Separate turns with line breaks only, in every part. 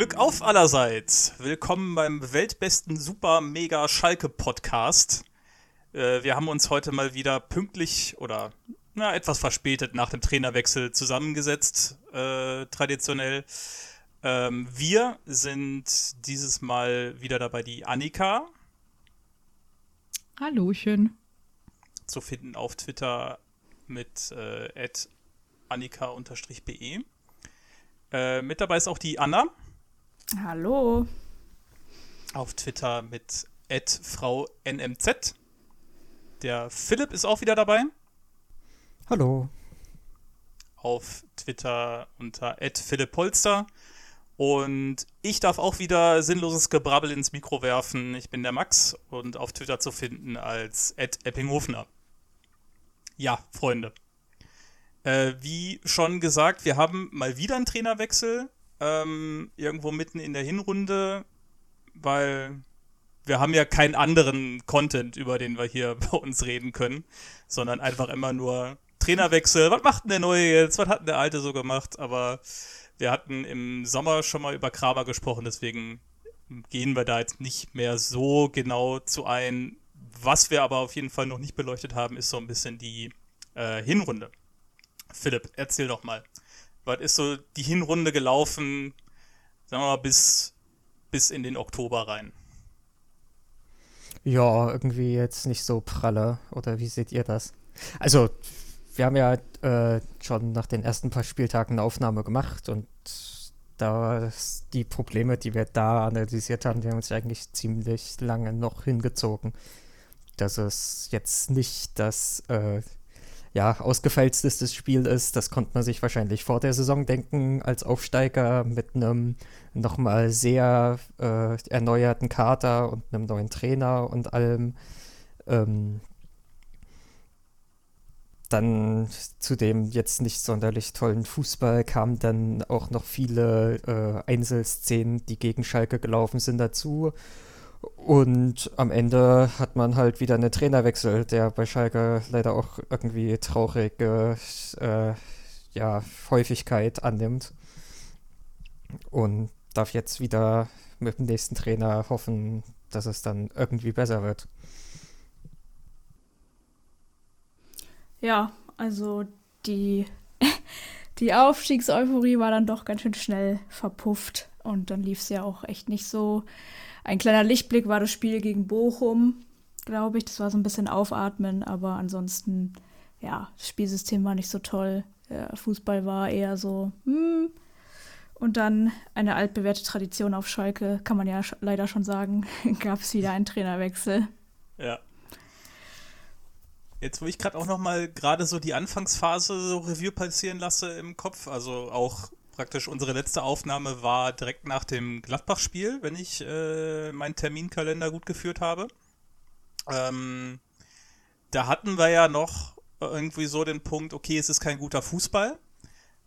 Glück auf allerseits. Willkommen beim weltbesten Super Mega Schalke Podcast. Äh, wir haben uns heute mal wieder pünktlich oder na, etwas verspätet nach dem Trainerwechsel zusammengesetzt, äh, traditionell. Ähm, wir sind dieses Mal wieder dabei die Annika.
Hallöchen.
Zu finden auf Twitter mit äh, annika-be. Äh, mit dabei ist auch die Anna.
Hallo.
Auf Twitter mit Frau NMZ. Der Philipp ist auch wieder dabei.
Hallo.
Auf Twitter unter Philipp Polster. Und ich darf auch wieder sinnloses Gebrabbel ins Mikro werfen. Ich bin der Max und auf Twitter zu finden als Eppinghofner. Ja, Freunde. Äh, wie schon gesagt, wir haben mal wieder einen Trainerwechsel. Ähm, irgendwo mitten in der Hinrunde, weil wir haben ja keinen anderen Content, über den wir hier bei uns reden können, sondern einfach immer nur Trainerwechsel. Was macht denn der Neue jetzt? Was hat denn der Alte so gemacht? Aber wir hatten im Sommer schon mal über Kramer gesprochen, deswegen gehen wir da jetzt nicht mehr so genau zu ein. Was wir aber auf jeden Fall noch nicht beleuchtet haben, ist so ein bisschen die äh, Hinrunde. Philipp, erzähl doch mal. Was ist so die Hinrunde gelaufen, sagen wir mal, bis, bis in den Oktober rein?
Ja, irgendwie jetzt nicht so pralle. Oder wie seht ihr das? Also, wir haben ja äh, schon nach den ersten paar Spieltagen eine Aufnahme gemacht und da die Probleme, die wir da analysiert haben, die haben uns eigentlich ziemlich lange noch hingezogen. Dass es jetzt nicht das äh, ja, ausgefeilstes Spiel ist, das konnte man sich wahrscheinlich vor der Saison denken, als Aufsteiger mit einem nochmal sehr äh, erneuerten Kader und einem neuen Trainer und allem. Ähm, dann zu dem jetzt nicht sonderlich tollen Fußball kamen dann auch noch viele äh, Einzelszenen, die gegen Schalke gelaufen sind, dazu. Und am Ende hat man halt wieder einen Trainerwechsel, der bei Schalke leider auch irgendwie traurige äh, ja, Häufigkeit annimmt. Und darf jetzt wieder mit dem nächsten Trainer hoffen, dass es dann irgendwie besser wird.
Ja, also die, die Aufstiegseuphorie war dann doch ganz schön schnell verpufft. Und dann lief es ja auch echt nicht so ein kleiner Lichtblick war das Spiel gegen Bochum, glaube ich. Das war so ein bisschen aufatmen, aber ansonsten, ja, das Spielsystem war nicht so toll. Der Fußball war eher so, hm. Und dann eine altbewährte Tradition auf Schalke, kann man ja sch leider schon sagen, gab es wieder einen Trainerwechsel.
Ja. Jetzt, wo ich gerade auch noch mal gerade so die Anfangsphase so Review passieren lasse im Kopf, also auch praktisch unsere letzte Aufnahme war direkt nach dem Gladbach-Spiel, wenn ich äh, meinen Terminkalender gut geführt habe. Ähm, da hatten wir ja noch irgendwie so den Punkt, okay, es ist kein guter Fußball,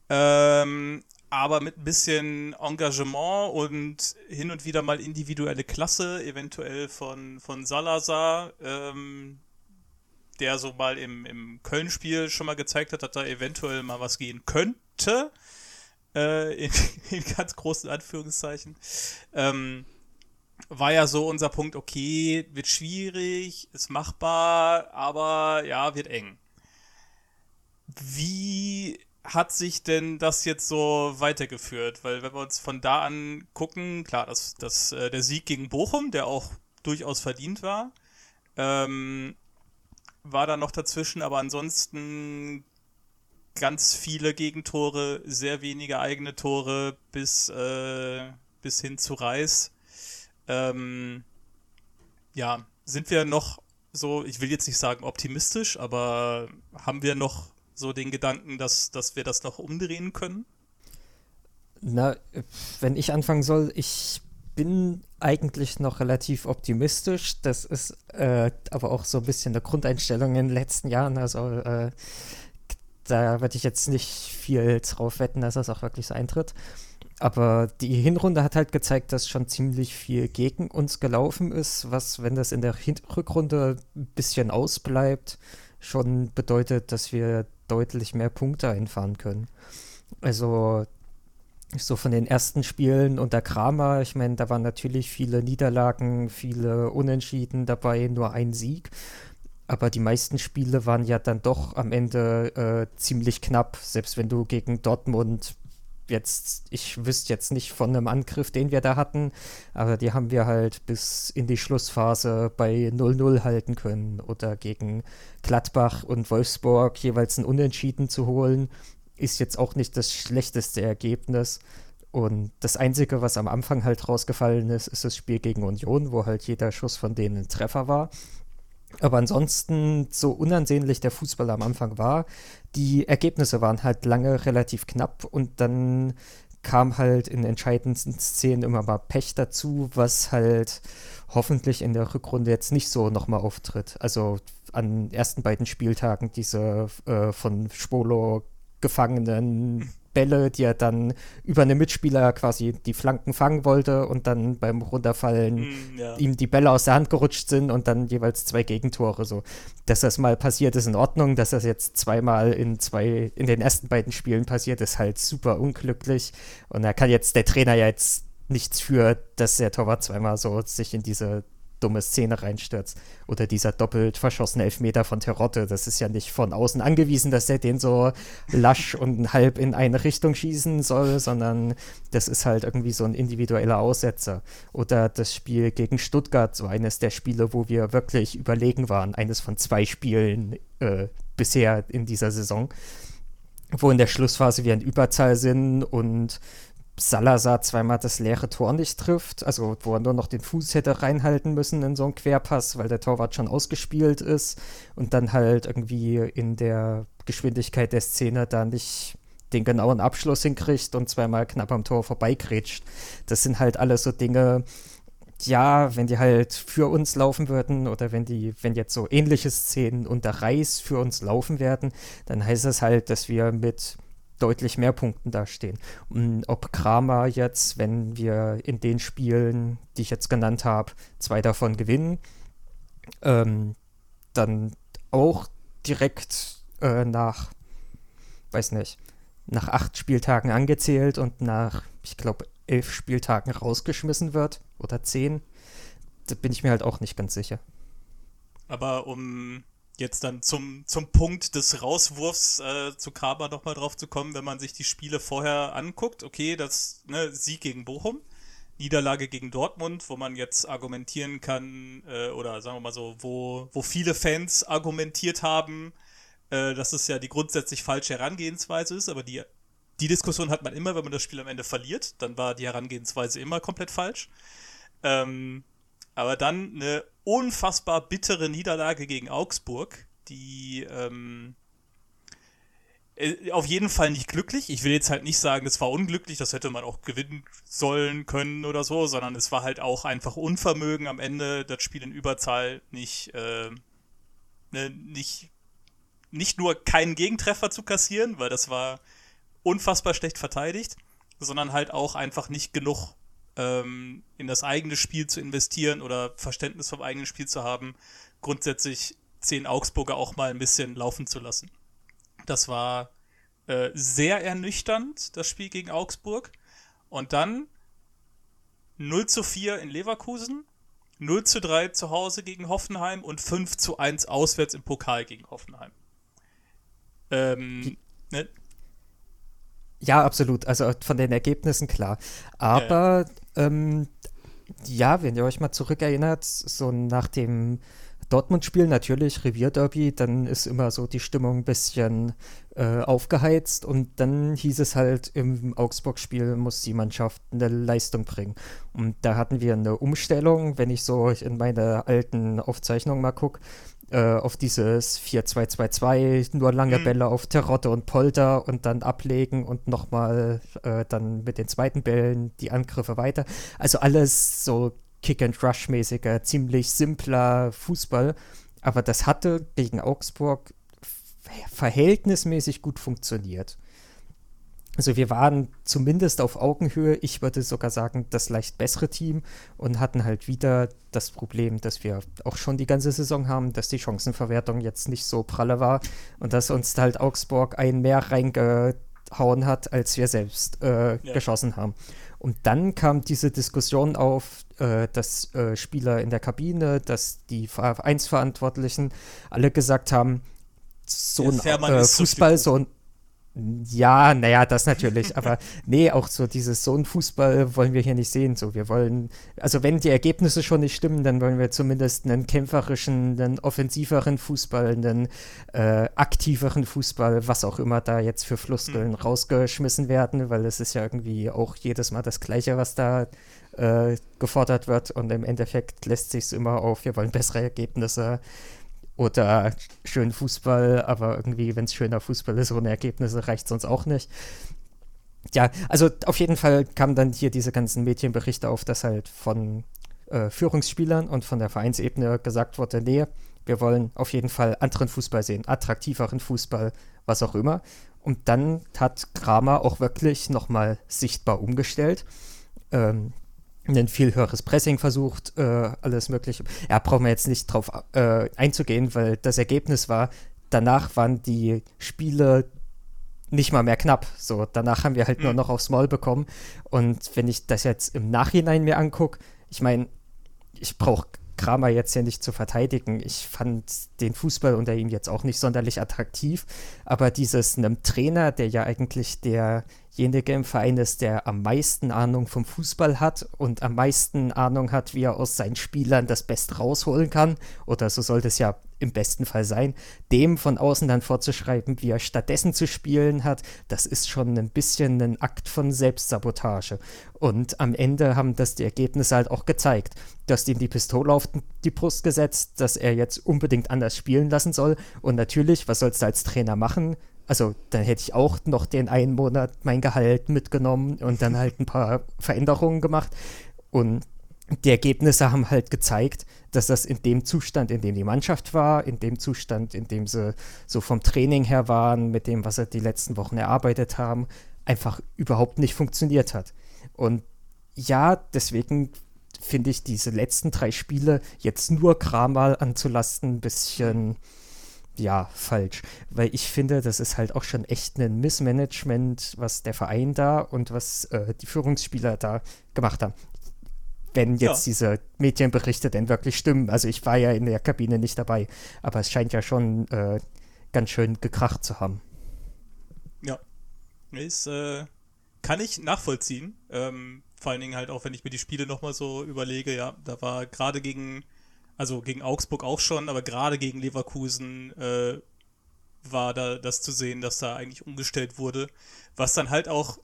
ähm, aber mit ein bisschen Engagement und hin und wieder mal individuelle Klasse, eventuell von, von Salazar, ähm, der so mal im, im Köln-Spiel schon mal gezeigt hat, dass da eventuell mal was gehen könnte äh, in, in, ganz großen Anführungszeichen, ähm, war ja so unser Punkt, okay, wird schwierig, ist machbar, aber ja, wird eng. Wie hat sich denn das jetzt so weitergeführt? Weil wenn wir uns von da an gucken, klar, das, das, äh, der Sieg gegen Bochum, der auch durchaus verdient war, ähm, war da noch dazwischen, aber ansonsten ganz viele Gegentore, sehr wenige eigene Tore bis, äh, bis hin zu Reis. Ähm, ja, sind wir noch so, ich will jetzt nicht sagen optimistisch, aber haben wir noch so den Gedanken, dass, dass wir das noch umdrehen können?
Na, wenn ich anfangen soll, ich bin eigentlich noch relativ optimistisch. Das ist äh, aber auch so ein bisschen eine Grundeinstellung in den letzten Jahren. Also äh, da werde ich jetzt nicht viel drauf wetten, dass das auch wirklich so eintritt. Aber die Hinrunde hat halt gezeigt, dass schon ziemlich viel gegen uns gelaufen ist, was, wenn das in der Hin Rückrunde ein bisschen ausbleibt, schon bedeutet, dass wir deutlich mehr Punkte einfahren können. Also so von den ersten Spielen unter Kramer, ich meine, da waren natürlich viele Niederlagen, viele Unentschieden dabei, nur ein Sieg. Aber die meisten Spiele waren ja dann doch am Ende äh, ziemlich knapp, selbst wenn du gegen Dortmund jetzt, ich wüsste jetzt nicht von einem Angriff, den wir da hatten, aber die haben wir halt bis in die Schlussphase bei 0-0 halten können oder gegen Gladbach und Wolfsburg jeweils ein Unentschieden zu holen, ist jetzt auch nicht das schlechteste Ergebnis. Und das Einzige, was am Anfang halt rausgefallen ist, ist das Spiel gegen Union, wo halt jeder Schuss von denen ein Treffer war. Aber ansonsten, so unansehnlich der Fußball am Anfang war, die Ergebnisse waren halt lange relativ knapp und dann kam halt in entscheidendsten Szenen immer mal Pech dazu, was halt hoffentlich in der Rückrunde jetzt nicht so nochmal auftritt. Also an ersten beiden Spieltagen diese äh, von Spolo gefangenen Bälle, die er dann über eine Mitspieler quasi die Flanken fangen wollte und dann beim Runterfallen mm, ja. ihm die Bälle aus der Hand gerutscht sind und dann jeweils zwei Gegentore. So, dass das mal passiert ist in Ordnung, dass das jetzt zweimal in zwei, in den ersten beiden Spielen passiert, ist halt super unglücklich. Und da kann jetzt der Trainer ja jetzt nichts für, dass der Torwart zweimal so sich in diese dumme Szene reinstürzt. Oder dieser doppelt verschossene Elfmeter von Terotte. Das ist ja nicht von außen angewiesen, dass er den so lasch und halb in eine Richtung schießen soll, sondern das ist halt irgendwie so ein individueller Aussetzer. Oder das Spiel gegen Stuttgart, so eines der Spiele, wo wir wirklich überlegen waren. Eines von zwei Spielen äh, bisher in dieser Saison wo in der Schlussphase wir in Überzahl sind und Salazar zweimal das leere Tor nicht trifft, also wo er nur noch den Fuß hätte reinhalten müssen in so einen Querpass, weil der Torwart schon ausgespielt ist und dann halt irgendwie in der Geschwindigkeit der Szene da nicht den genauen Abschluss hinkriegt und zweimal knapp am Tor vorbeigrätscht. Das sind halt alles so Dinge, ja, wenn die halt für uns laufen würden oder wenn die, wenn jetzt so ähnliche Szenen unter Reis für uns laufen werden, dann heißt das halt, dass wir mit deutlich mehr Punkten dastehen. Und ob Kramer jetzt, wenn wir in den Spielen, die ich jetzt genannt habe, zwei davon gewinnen, ähm, dann auch direkt äh, nach, weiß nicht, nach acht Spieltagen angezählt und nach, ich glaube, elf Spieltagen rausgeschmissen wird oder zehn, da bin ich mir halt auch nicht ganz sicher.
Aber um jetzt dann zum, zum Punkt des Rauswurfs äh, zu Kramer nochmal drauf zu kommen, wenn man sich die Spiele vorher anguckt, okay, das ne, Sieg gegen Bochum, Niederlage gegen Dortmund, wo man jetzt argumentieren kann, äh, oder sagen wir mal so, wo, wo viele Fans argumentiert haben, äh, dass es ja die grundsätzlich falsche Herangehensweise ist, aber die, die Diskussion hat man immer, wenn man das Spiel am Ende verliert, dann war die Herangehensweise immer komplett falsch. Ähm, aber dann eine unfassbar bittere Niederlage gegen Augsburg, die ähm, äh, auf jeden Fall nicht glücklich. Ich will jetzt halt nicht sagen, es war unglücklich, das hätte man auch gewinnen sollen können oder so, sondern es war halt auch einfach Unvermögen am Ende, das Spiel in Überzahl nicht, äh, ne, nicht, nicht nur keinen Gegentreffer zu kassieren, weil das war unfassbar schlecht verteidigt, sondern halt auch einfach nicht genug ähm, in das eigene Spiel zu investieren oder Verständnis vom eigenen Spiel zu haben, grundsätzlich zehn Augsburger auch mal ein bisschen laufen zu lassen. Das war äh, sehr ernüchternd, das Spiel gegen Augsburg. Und dann 0 zu 4 in Leverkusen, 0 zu 3 zu Hause gegen Hoffenheim und 5 zu 1 auswärts im Pokal gegen Hoffenheim. Ähm,
ne? Ja, absolut. Also von den Ergebnissen klar. Aber ja, ähm, ja wenn ihr euch mal zurückerinnert, so nach dem Dortmund-Spiel natürlich Revierderby, dann ist immer so die Stimmung ein bisschen äh, aufgeheizt und dann hieß es halt im Augsburg-Spiel muss die Mannschaft eine Leistung bringen. Und da hatten wir eine Umstellung, wenn ich so in meine alten Aufzeichnungen mal gucke, äh, auf dieses 4-2-2-2, nur lange mhm. Bälle auf Terotte und Polter und dann ablegen und nochmal äh, dann mit den zweiten Bällen die Angriffe weiter. Also alles so Kick-and-Rush-mäßiger, ziemlich simpler Fußball. Aber das hatte gegen Augsburg verhältnismäßig gut funktioniert. Also wir waren zumindest auf Augenhöhe, ich würde sogar sagen, das leicht bessere Team und hatten halt wieder das Problem, dass wir auch schon die ganze Saison haben, dass die Chancenverwertung jetzt nicht so pralle war und dass uns halt Augsburg ein mehr reingehauen hat, als wir selbst äh, ja. geschossen haben. Und dann kam diese Diskussion auf, äh, dass äh, Spieler in der Kabine, dass die Vereinsverantwortlichen alle gesagt haben, so ein äh, Fußball, so ein ja, naja, das natürlich, aber nee, auch so dieses so ein Fußball wollen wir hier nicht sehen. So, wir wollen, also wenn die Ergebnisse schon nicht stimmen, dann wollen wir zumindest einen kämpferischen, einen offensiveren Fußball, einen äh, aktiveren Fußball, was auch immer da jetzt für Floskeln mhm. rausgeschmissen werden, weil es ist ja irgendwie auch jedes Mal das Gleiche, was da äh, gefordert wird und im Endeffekt lässt sich es immer auf, wir wollen bessere Ergebnisse oder schön Fußball, aber irgendwie, wenn es schöner Fußball ist, ohne Ergebnisse reicht sonst auch nicht. Ja, also auf jeden Fall kamen dann hier diese ganzen Medienberichte auf, dass halt von äh, Führungsspielern und von der Vereinsebene gesagt wurde, nee, wir wollen auf jeden Fall anderen Fußball sehen, attraktiveren Fußball, was auch immer. Und dann hat Kramer auch wirklich nochmal sichtbar umgestellt. Ähm, ein viel höheres Pressing versucht, äh, alles mögliche. Ja, brauchen wir jetzt nicht drauf äh, einzugehen, weil das Ergebnis war, danach waren die Spiele nicht mal mehr knapp. So, danach haben wir halt mhm. nur noch aufs Maul bekommen. Und wenn ich das jetzt im Nachhinein mir angucke, ich meine, ich brauche Kramer jetzt ja nicht zu verteidigen. Ich fand den Fußball unter ihm jetzt auch nicht sonderlich attraktiv, aber dieses einem Trainer, der ja eigentlich derjenige im Verein ist, der am meisten Ahnung vom Fußball hat und am meisten Ahnung hat, wie er aus seinen Spielern das Beste rausholen kann, oder so sollte es ja im besten Fall sein, dem von außen dann vorzuschreiben, wie er stattdessen zu spielen hat, das ist schon ein bisschen ein Akt von Selbstsabotage. Und am Ende haben das die Ergebnisse halt auch gezeigt. Du hast ihm die Pistole auf die Brust gesetzt, dass er jetzt unbedingt anders spielen lassen soll. Und natürlich, was sollst du als Trainer machen? Also, dann hätte ich auch noch den einen Monat mein Gehalt mitgenommen und dann halt ein paar Veränderungen gemacht. Und die Ergebnisse haben halt gezeigt, dass das in dem Zustand, in dem die Mannschaft war, in dem Zustand, in dem sie so vom Training her waren, mit dem, was sie die letzten Wochen erarbeitet haben, einfach überhaupt nicht funktioniert hat. Und ja, deswegen finde ich diese letzten drei Spiele jetzt nur Kramal anzulasten ein bisschen ja, falsch. Weil ich finde, das ist halt auch schon echt ein Missmanagement, was der Verein da und was äh, die Führungsspieler da gemacht haben wenn jetzt ja. diese Medienberichte denn wirklich stimmen. Also ich war ja in der Kabine nicht dabei, aber es scheint ja schon äh, ganz schön gekracht zu haben.
Ja, ist, äh, kann ich nachvollziehen. Ähm, vor allen Dingen halt auch, wenn ich mir die Spiele nochmal so überlege, ja, da war gerade gegen, also gegen Augsburg auch schon, aber gerade gegen Leverkusen äh, war da das zu sehen, dass da eigentlich umgestellt wurde, was dann halt auch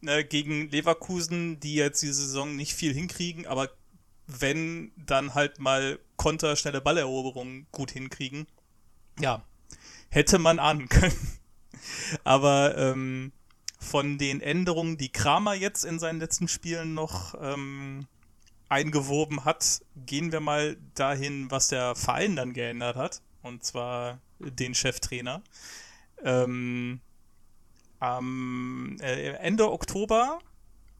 ne, gegen Leverkusen, die jetzt diese Saison nicht viel hinkriegen, aber wenn dann halt mal Konter, schnelle Balleroberungen gut hinkriegen, ja, hätte man ahnen können. aber ähm, von den Änderungen, die Kramer jetzt in seinen letzten Spielen noch ähm, eingewoben hat, gehen wir mal dahin, was der Verein dann geändert hat. Und zwar den Cheftrainer. Ähm, am äh, Ende Oktober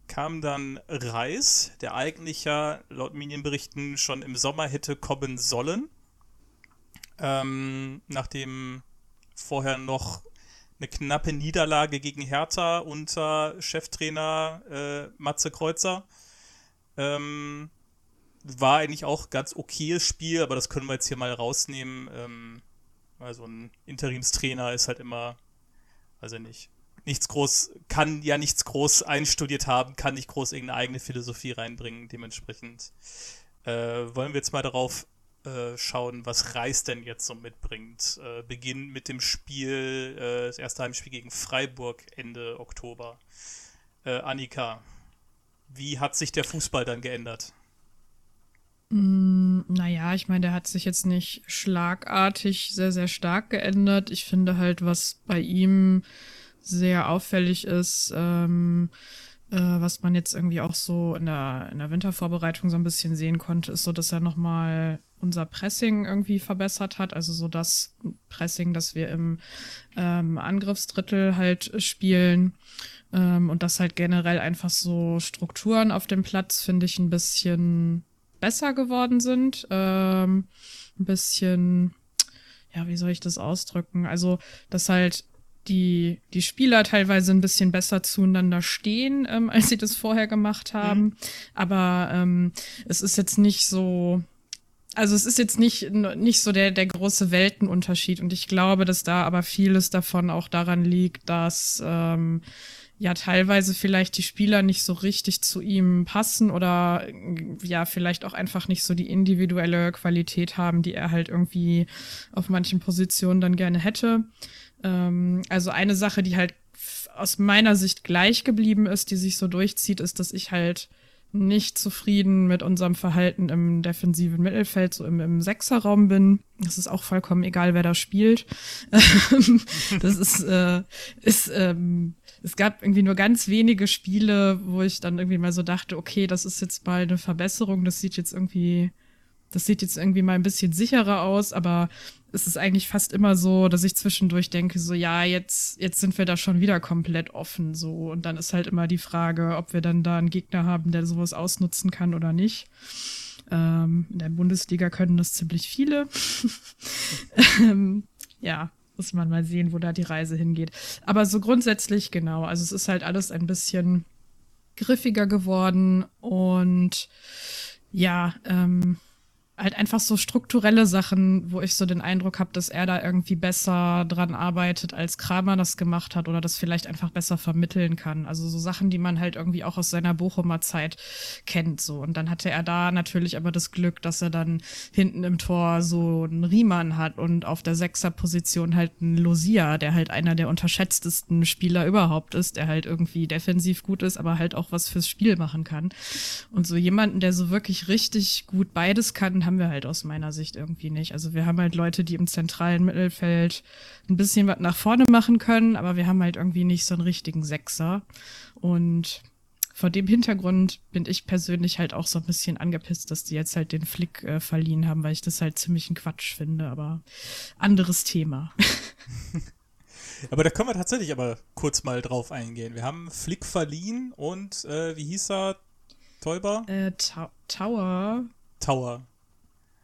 kam dann Reis, der eigentlich ja laut Medienberichten schon im Sommer hätte kommen sollen. Ähm, nachdem vorher noch eine knappe Niederlage gegen Hertha unter Cheftrainer äh, Matze Kreuzer. Ähm, war eigentlich auch ganz okayes Spiel, aber das können wir jetzt hier mal rausnehmen. Ähm, also ein Interimstrainer ist halt immer, also nicht, nichts groß, kann ja nichts groß einstudiert haben, kann nicht groß irgendeine eigene Philosophie reinbringen. Dementsprechend äh, wollen wir jetzt mal darauf äh, schauen, was Reis denn jetzt so mitbringt. Äh, Beginn mit dem Spiel, äh, das erste Heimspiel gegen Freiburg Ende Oktober. Äh, Annika, wie hat sich der Fußball dann geändert?
Mm, naja, ich meine, der hat sich jetzt nicht schlagartig sehr, sehr stark geändert. Ich finde halt, was bei ihm sehr auffällig ist, ähm, äh, was man jetzt irgendwie auch so in der, in der Wintervorbereitung so ein bisschen sehen konnte, ist so, dass er nochmal unser Pressing irgendwie verbessert hat. Also so das Pressing, das wir im ähm, Angriffsdrittel halt spielen. Ähm, und das halt generell einfach so Strukturen auf dem Platz, finde ich, ein bisschen besser geworden sind. Ähm, ein bisschen, ja, wie soll ich das ausdrücken? Also, dass halt die, die Spieler teilweise ein bisschen besser zueinander stehen, ähm, als sie das vorher gemacht haben. Mhm. Aber ähm, es ist jetzt nicht so, also es ist jetzt nicht, nicht so der, der große Weltenunterschied. Und ich glaube, dass da aber vieles davon auch daran liegt, dass ähm, ja teilweise vielleicht die Spieler nicht so richtig zu ihm passen oder ja vielleicht auch einfach nicht so die individuelle Qualität haben, die er halt irgendwie auf manchen Positionen dann gerne hätte. Ähm, also eine Sache, die halt aus meiner Sicht gleich geblieben ist, die sich so durchzieht, ist, dass ich halt nicht zufrieden mit unserem Verhalten im defensiven Mittelfeld, so im, im Sechserraum bin. Das ist auch vollkommen egal, wer da spielt. das ist, äh, ist ähm, es gab irgendwie nur ganz wenige Spiele, wo ich dann irgendwie mal so dachte, okay, das ist jetzt mal eine Verbesserung, das sieht jetzt irgendwie, das sieht jetzt irgendwie mal ein bisschen sicherer aus, aber es ist eigentlich fast immer so, dass ich zwischendurch denke, so ja, jetzt, jetzt sind wir da schon wieder komplett offen, so. Und dann ist halt immer die Frage, ob wir dann da einen Gegner haben, der sowas ausnutzen kann oder nicht. Ähm, in der Bundesliga können das ziemlich viele. ähm, ja, muss man mal sehen, wo da die Reise hingeht. Aber so grundsätzlich genau. Also es ist halt alles ein bisschen griffiger geworden und ja, ähm, halt einfach so strukturelle Sachen, wo ich so den Eindruck habe, dass er da irgendwie besser dran arbeitet, als Kramer das gemacht hat oder das vielleicht einfach besser vermitteln kann. Also so Sachen, die man halt irgendwie auch aus seiner Bochumer Zeit kennt. So. Und dann hatte er da natürlich aber das Glück, dass er dann hinten im Tor so einen Riemann hat und auf der Sechserposition halt einen Losia, der halt einer der unterschätztesten Spieler überhaupt ist, der halt irgendwie defensiv gut ist, aber halt auch was fürs Spiel machen kann. Und so jemanden, der so wirklich richtig gut beides kann, haben wir halt aus meiner Sicht irgendwie nicht. Also wir haben halt Leute, die im zentralen Mittelfeld ein bisschen was nach vorne machen können, aber wir haben halt irgendwie nicht so einen richtigen Sechser. Und vor dem Hintergrund bin ich persönlich halt auch so ein bisschen angepisst, dass die jetzt halt den Flick äh, verliehen haben, weil ich das halt ziemlich ein Quatsch finde, aber anderes Thema.
aber da können wir tatsächlich aber kurz mal drauf eingehen. Wir haben Flick verliehen und äh, wie hieß er? Täuber?
Äh, Tower.
Tower.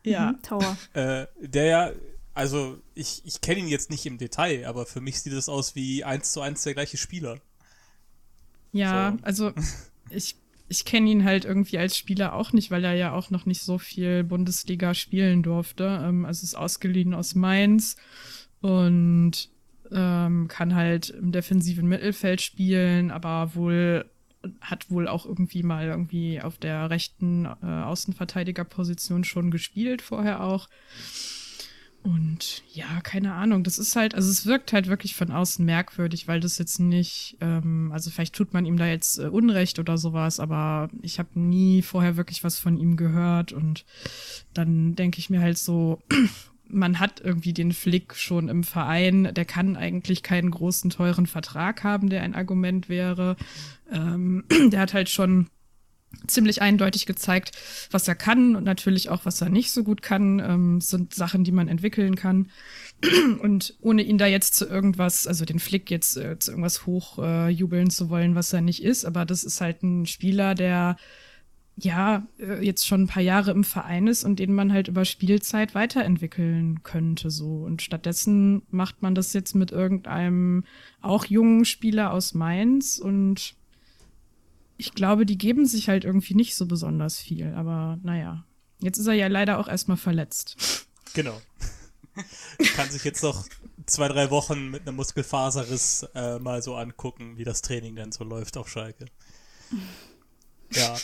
Ja.
Mhm, Tower.
Äh, der ja, also ich, ich kenne ihn jetzt nicht im Detail, aber für mich sieht es aus wie eins zu eins der gleiche Spieler.
Ja, so. also ich, ich kenne ihn halt irgendwie als Spieler auch nicht, weil er ja auch noch nicht so viel Bundesliga spielen durfte. Ähm, also ist ausgeliehen aus Mainz und ähm, kann halt im defensiven Mittelfeld spielen, aber wohl hat wohl auch irgendwie mal irgendwie auf der rechten äh, Außenverteidigerposition schon gespielt, vorher auch. Und ja, keine Ahnung, das ist halt, also es wirkt halt wirklich von außen merkwürdig, weil das jetzt nicht, ähm, also vielleicht tut man ihm da jetzt äh, Unrecht oder sowas, aber ich habe nie vorher wirklich was von ihm gehört und dann denke ich mir halt so, man hat irgendwie den Flick schon im Verein, der kann eigentlich keinen großen, teuren Vertrag haben, der ein Argument wäre. Ähm, der hat halt schon ziemlich eindeutig gezeigt, was er kann und natürlich auch, was er nicht so gut kann. Ähm, sind Sachen, die man entwickeln kann. Und ohne ihn da jetzt zu irgendwas, also den Flick jetzt äh, zu irgendwas hochjubeln äh, zu wollen, was er nicht ist, aber das ist halt ein Spieler, der ja äh, jetzt schon ein paar Jahre im Verein ist und den man halt über Spielzeit weiterentwickeln könnte so und stattdessen macht man das jetzt mit irgendeinem auch jungen Spieler aus Mainz und ich glaube, die geben sich halt irgendwie nicht so besonders viel. Aber naja, jetzt ist er ja leider auch erstmal verletzt.
Genau. Kann sich jetzt noch zwei, drei Wochen mit einem Muskelfaserriss äh, mal so angucken, wie das Training dann so läuft auf Schalke. Ja.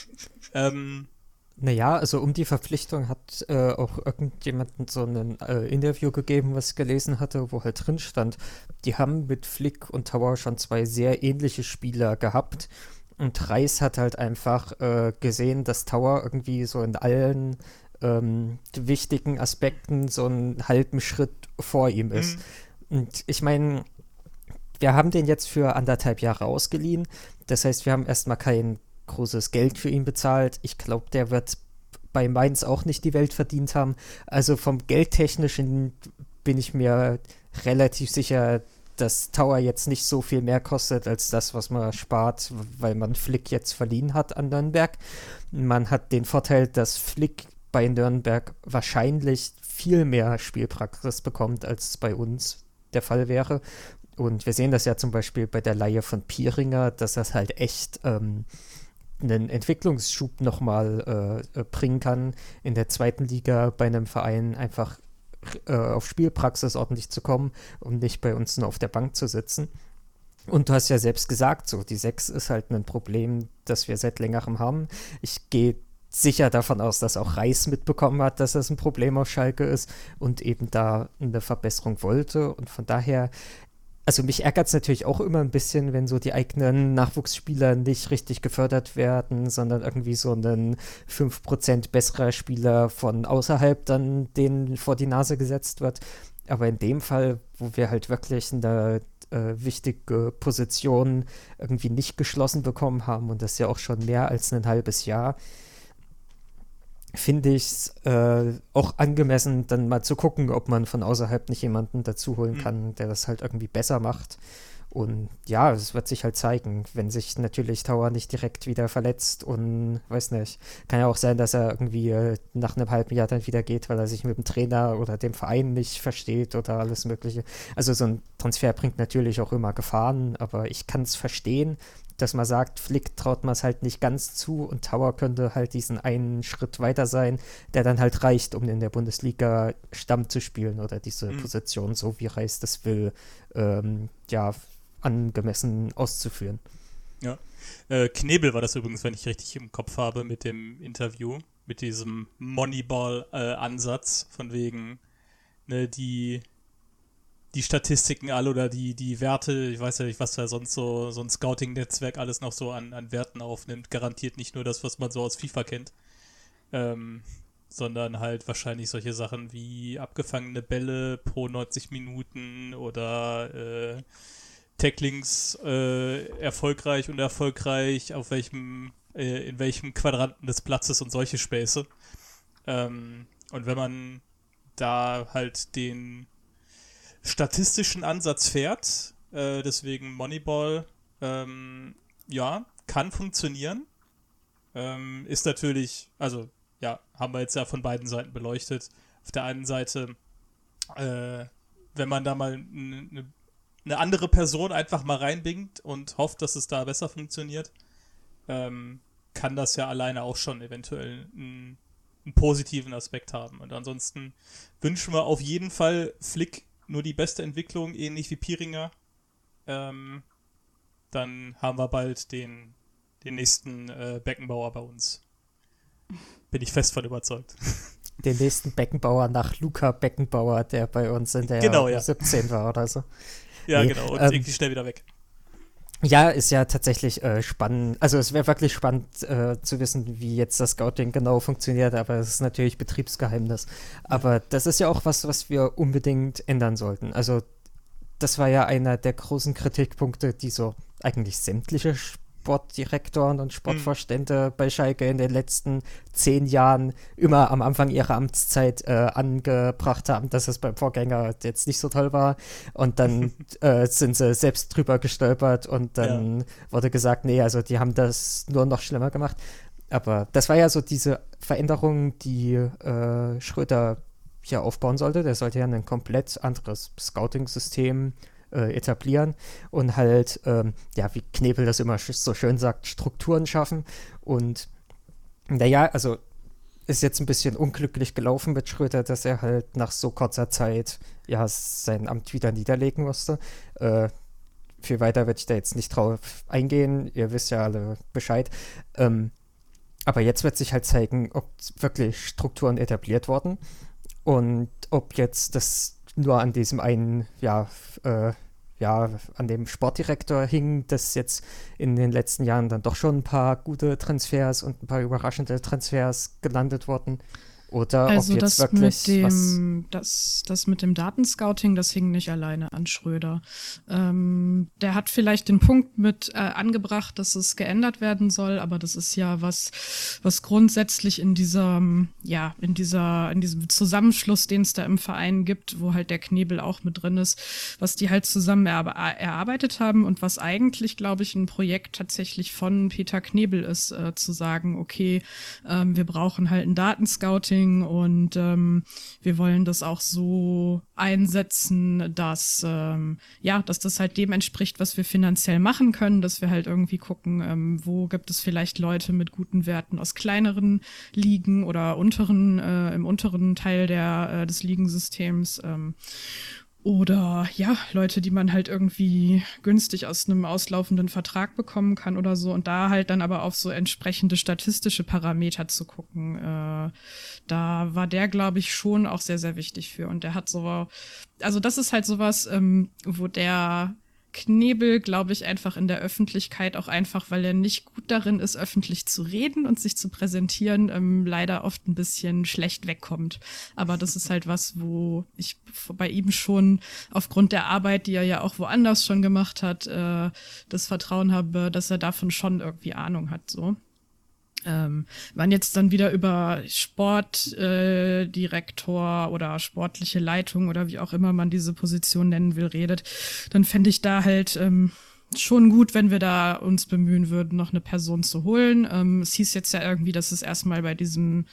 Ähm,
naja, also um die Verpflichtung hat äh, auch irgendjemanden so ein äh, Interview gegeben, was ich gelesen hatte, wo halt drin stand, die haben mit Flick und Tower schon zwei sehr ähnliche Spieler gehabt und Reis hat halt einfach äh, gesehen, dass Tower irgendwie so in allen ähm, wichtigen Aspekten so einen halben Schritt vor ihm ist. Mhm. Und ich meine, wir haben den jetzt für anderthalb Jahre ausgeliehen. Das heißt, wir haben erstmal kein großes Geld für ihn bezahlt. Ich glaube, der wird bei Mainz auch nicht die Welt verdient haben. Also vom Geldtechnischen bin ich mir relativ sicher, dass Tower jetzt nicht so viel mehr kostet als das, was man spart, weil man Flick jetzt verliehen hat an Nürnberg. Man hat den Vorteil, dass Flick bei Nürnberg wahrscheinlich viel mehr Spielpraxis bekommt, als es bei uns der Fall wäre. Und wir sehen das ja zum Beispiel bei der Leihe von Pieringer, dass das halt echt ähm, einen Entwicklungsschub nochmal äh, äh, bringen kann, in der zweiten Liga bei einem Verein einfach äh, auf Spielpraxis ordentlich zu kommen und nicht bei uns nur auf der Bank zu sitzen. Und du hast ja selbst gesagt, so die 6 ist halt ein Problem, das wir seit längerem haben. Ich gehe sicher davon aus, dass auch Reis mitbekommen hat, dass das ein Problem auf Schalke ist und eben da eine Verbesserung wollte. Und von daher also mich ärgert es natürlich auch immer ein bisschen, wenn so die eigenen Nachwuchsspieler nicht richtig gefördert werden, sondern irgendwie so ein 5% besserer Spieler von außerhalb dann denen vor die Nase gesetzt wird. Aber in dem Fall, wo wir halt wirklich eine äh, wichtige Position irgendwie nicht geschlossen bekommen haben und das ja auch schon mehr als ein halbes Jahr, finde ich es äh, auch angemessen, dann mal zu gucken, ob man von außerhalb nicht jemanden dazu holen mhm. kann, der das halt irgendwie besser macht. Und ja, es wird sich halt zeigen, wenn sich natürlich Tower nicht direkt wieder verletzt und weiß nicht. Kann ja auch sein, dass er irgendwie äh, nach einem halben Jahr dann wieder geht, weil er sich mit dem Trainer oder dem Verein nicht versteht oder alles Mögliche. Also so ein Transfer bringt natürlich auch immer Gefahren, aber ich kann es verstehen, dass man sagt, Flick traut man es halt nicht ganz zu und Tower könnte halt diesen einen Schritt weiter sein, der dann halt reicht, um in der Bundesliga Stamm zu spielen oder diese mhm. Position, so wie Reis das will, ähm, ja, angemessen auszuführen.
Ja. Äh, Knebel war das übrigens, wenn ich richtig im Kopf habe, mit dem Interview, mit diesem Moneyball-Ansatz, äh, von wegen, ne, die die Statistiken alle oder die, die Werte, ich weiß ja nicht, was da sonst so, so ein Scouting-Netzwerk alles noch so an, an Werten aufnimmt, garantiert nicht nur das, was man so aus FIFA kennt, ähm, sondern halt wahrscheinlich solche Sachen wie abgefangene Bälle pro 90 Minuten oder äh, Tacklings äh, erfolgreich und erfolgreich, auf welchem, äh, in welchem Quadranten des Platzes und solche Späße. Ähm, und wenn man da halt den statistischen Ansatz fährt. Äh, deswegen Moneyball, ähm, ja, kann funktionieren. Ähm, ist natürlich, also ja, haben wir jetzt ja von beiden Seiten beleuchtet. Auf der einen Seite, äh, wenn man da mal eine ne andere Person einfach mal reinbingt und hofft, dass es da besser funktioniert, ähm, kann das ja alleine auch schon eventuell einen, einen positiven Aspekt haben. Und ansonsten wünschen wir auf jeden Fall Flick nur die beste Entwicklung, ähnlich wie Piringer. Ähm, dann haben wir bald den, den nächsten äh, Beckenbauer bei uns. Bin ich fest von überzeugt.
Den nächsten Beckenbauer nach Luca Beckenbauer, der bei uns in der genau, ja. 17 war oder so.
Ja, nee, genau. Und ähm, irgendwie schnell wieder weg.
Ja, ist ja tatsächlich äh, spannend. Also es wäre wirklich spannend äh, zu wissen, wie jetzt das Scouting genau funktioniert, aber es ist natürlich Betriebsgeheimnis. Aber das ist ja auch was, was wir unbedingt ändern sollten. Also das war ja einer der großen Kritikpunkte, die so eigentlich sämtliche Sportdirektoren und Sportvorstände mhm. bei Schalke in den letzten zehn Jahren immer am Anfang ihrer Amtszeit äh, angebracht haben, dass es beim Vorgänger jetzt nicht so toll war. Und dann äh, sind sie selbst drüber gestolpert und dann ja. wurde gesagt, nee, also die haben das nur noch schlimmer gemacht. Aber das war ja so diese Veränderung, die äh, Schröder hier aufbauen sollte. Der sollte ja ein komplett anderes Scouting-System äh, etablieren und halt, ähm, ja, wie Knebel das immer so schön sagt, Strukturen schaffen. Und naja, also ist jetzt ein bisschen unglücklich gelaufen mit Schröder, dass er halt nach so kurzer Zeit ja sein Amt wieder niederlegen musste. Äh, viel weiter werde ich da jetzt nicht drauf eingehen. Ihr wisst ja alle Bescheid. Ähm, aber jetzt wird sich halt zeigen, ob wirklich Strukturen etabliert wurden und ob jetzt das nur an diesem einen, ja, äh, ja, an dem Sportdirektor hing, dass jetzt in den letzten Jahren dann doch schon ein paar gute Transfers und ein paar überraschende Transfers gelandet wurden. Oder
also ob jetzt das wirklich mit dem, das, das mit dem Datenscouting, das hing nicht alleine an Schröder. Ähm, der hat vielleicht den Punkt mit äh, angebracht, dass es geändert werden soll, aber das ist ja was, was grundsätzlich in diesem, ja, in dieser, in diesem Zusammenschluss, den es da im Verein gibt, wo halt der Knebel auch mit drin ist, was die halt zusammen er erarbeitet haben und was eigentlich, glaube ich, ein Projekt tatsächlich von Peter Knebel ist, äh, zu sagen, okay, ähm, wir brauchen halt ein Datenscouting Recruiting und ähm, wir wollen das auch so einsetzen, dass ähm, ja, dass das halt dem entspricht, was wir finanziell machen können, dass wir halt irgendwie gucken, ähm, wo gibt es vielleicht Leute mit guten Werten aus kleineren Ligen oder unteren äh, im unteren Teil der äh, des Ligensystems ähm, oder ja, Leute, die man halt irgendwie günstig aus einem auslaufenden Vertrag bekommen kann oder so. Und da halt dann aber auf so entsprechende statistische Parameter zu gucken. Äh, da war der, glaube ich, schon auch sehr, sehr wichtig für. Und der hat so, also das ist halt sowas, ähm, wo der Knebel, glaube ich, einfach in der Öffentlichkeit, auch einfach, weil er nicht gut darin ist, öffentlich zu reden und sich zu präsentieren, ähm, leider oft ein bisschen schlecht wegkommt. Aber das ist halt was, wo ich bei ihm schon aufgrund der Arbeit, die er ja auch woanders schon gemacht hat, äh, das Vertrauen habe, dass er davon schon irgendwie Ahnung hat, so. Ähm, wenn jetzt dann wieder über Sportdirektor äh, oder sportliche Leitung oder wie auch immer man diese Position nennen will, redet, dann fände ich da halt ähm, schon gut, wenn wir da uns bemühen würden, noch eine Person zu holen. Ähm, es hieß jetzt ja irgendwie, dass es erstmal bei diesem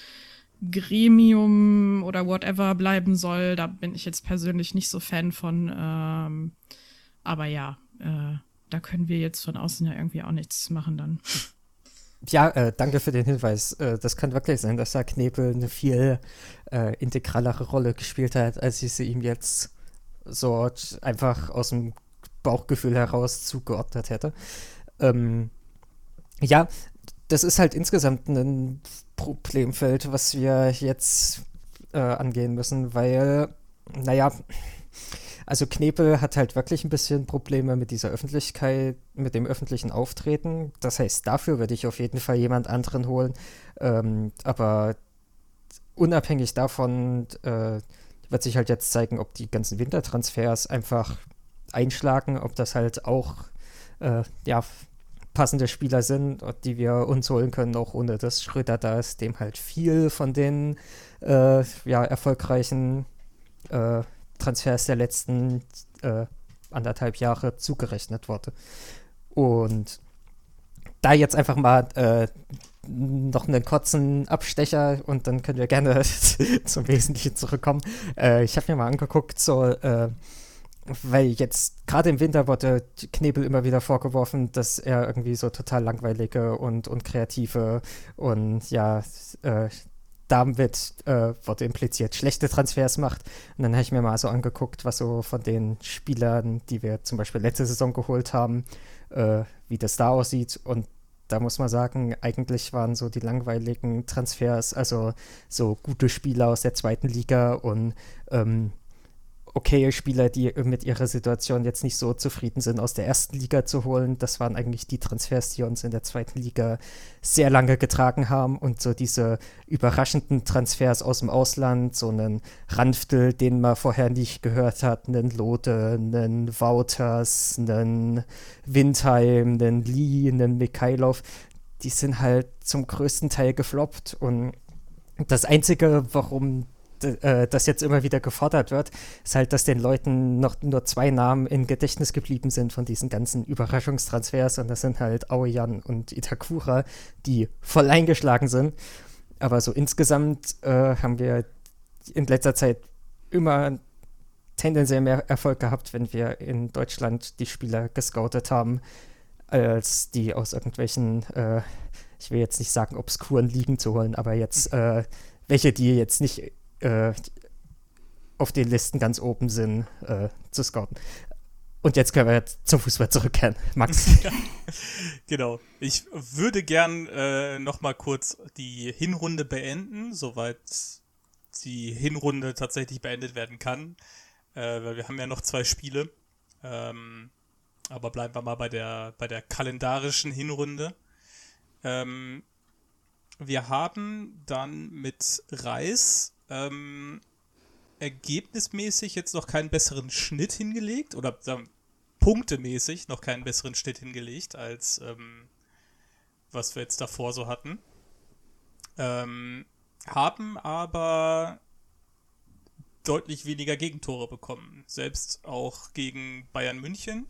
Gremium oder whatever bleiben soll. Da bin ich jetzt persönlich nicht so Fan von. Ähm, aber ja, äh, da können wir jetzt von außen ja irgendwie auch nichts machen dann.
Ja, äh, danke für den Hinweis. Äh, das kann wirklich sein, dass da Knebel eine viel äh, integralere Rolle gespielt hat, als ich sie ihm jetzt so einfach aus dem Bauchgefühl heraus zugeordnet hätte. Ähm, ja, das ist halt insgesamt ein Problemfeld, was wir jetzt äh, angehen müssen, weil, naja, also Knepel hat halt wirklich ein bisschen Probleme mit dieser Öffentlichkeit, mit dem öffentlichen Auftreten. Das heißt, dafür würde ich auf jeden Fall jemand anderen holen. Ähm, aber unabhängig davon äh, wird sich halt jetzt zeigen, ob die ganzen Wintertransfers einfach einschlagen, ob das halt auch äh, ja, passende Spieler sind, die wir uns holen können, auch ohne dass Schröder da ist, dem halt viel von den äh, ja, erfolgreichen äh, Transfers der letzten äh, anderthalb Jahre zugerechnet wurde. Und da jetzt einfach mal äh, noch einen kurzen Abstecher und dann können wir gerne zum Wesentlichen zurückkommen. Äh, ich habe mir mal angeguckt, so, äh, weil jetzt gerade im Winter wurde Knebel immer wieder vorgeworfen, dass er irgendwie so total langweilige und, und kreative und ja, äh, damit äh, wurde impliziert schlechte Transfers macht. Und dann habe ich mir mal so angeguckt, was so von den Spielern, die wir zum Beispiel letzte Saison geholt haben, äh, wie das da aussieht. Und da muss man sagen, eigentlich waren so die langweiligen Transfers, also so gute Spieler aus der zweiten Liga und ähm, okaye Spieler, die mit ihrer Situation jetzt nicht so zufrieden sind, aus der ersten Liga zu holen. Das waren eigentlich die Transfers, die uns in der zweiten Liga sehr lange getragen haben. Und so diese überraschenden Transfers aus dem Ausland, so einen Ranftel, den man vorher nicht gehört hat, einen Lote, einen Wouters, einen Windheim, einen Lee, einen Mikhailov, die sind halt zum größten Teil gefloppt. Und das Einzige, warum das jetzt immer wieder gefordert wird, ist halt, dass den Leuten noch nur zwei Namen in Gedächtnis geblieben sind von diesen ganzen Überraschungstransfers und das sind halt Aoyan und Itakura, die voll eingeschlagen sind. Aber so insgesamt äh, haben wir in letzter Zeit immer tendenziell mehr Erfolg gehabt, wenn wir in Deutschland die Spieler gescoutet haben, als die aus irgendwelchen, äh, ich will jetzt nicht sagen, obskuren Ligen zu holen, aber jetzt äh, welche, die jetzt nicht äh, auf den Listen ganz oben sind, äh, zu scouten. Und jetzt können wir zum Fußball zurückkehren. Max.
genau. Ich würde gern äh, noch mal kurz die Hinrunde beenden, soweit die Hinrunde tatsächlich beendet werden kann. Äh, weil wir haben ja noch zwei Spiele. Ähm, aber bleiben wir mal bei der, bei der kalendarischen Hinrunde. Ähm, wir haben dann mit Reis ähm, ergebnismäßig jetzt noch keinen besseren Schnitt hingelegt oder sagen, punktemäßig noch keinen besseren Schnitt hingelegt als ähm, was wir jetzt davor so hatten. Ähm, haben aber deutlich weniger Gegentore bekommen. Selbst auch gegen Bayern München.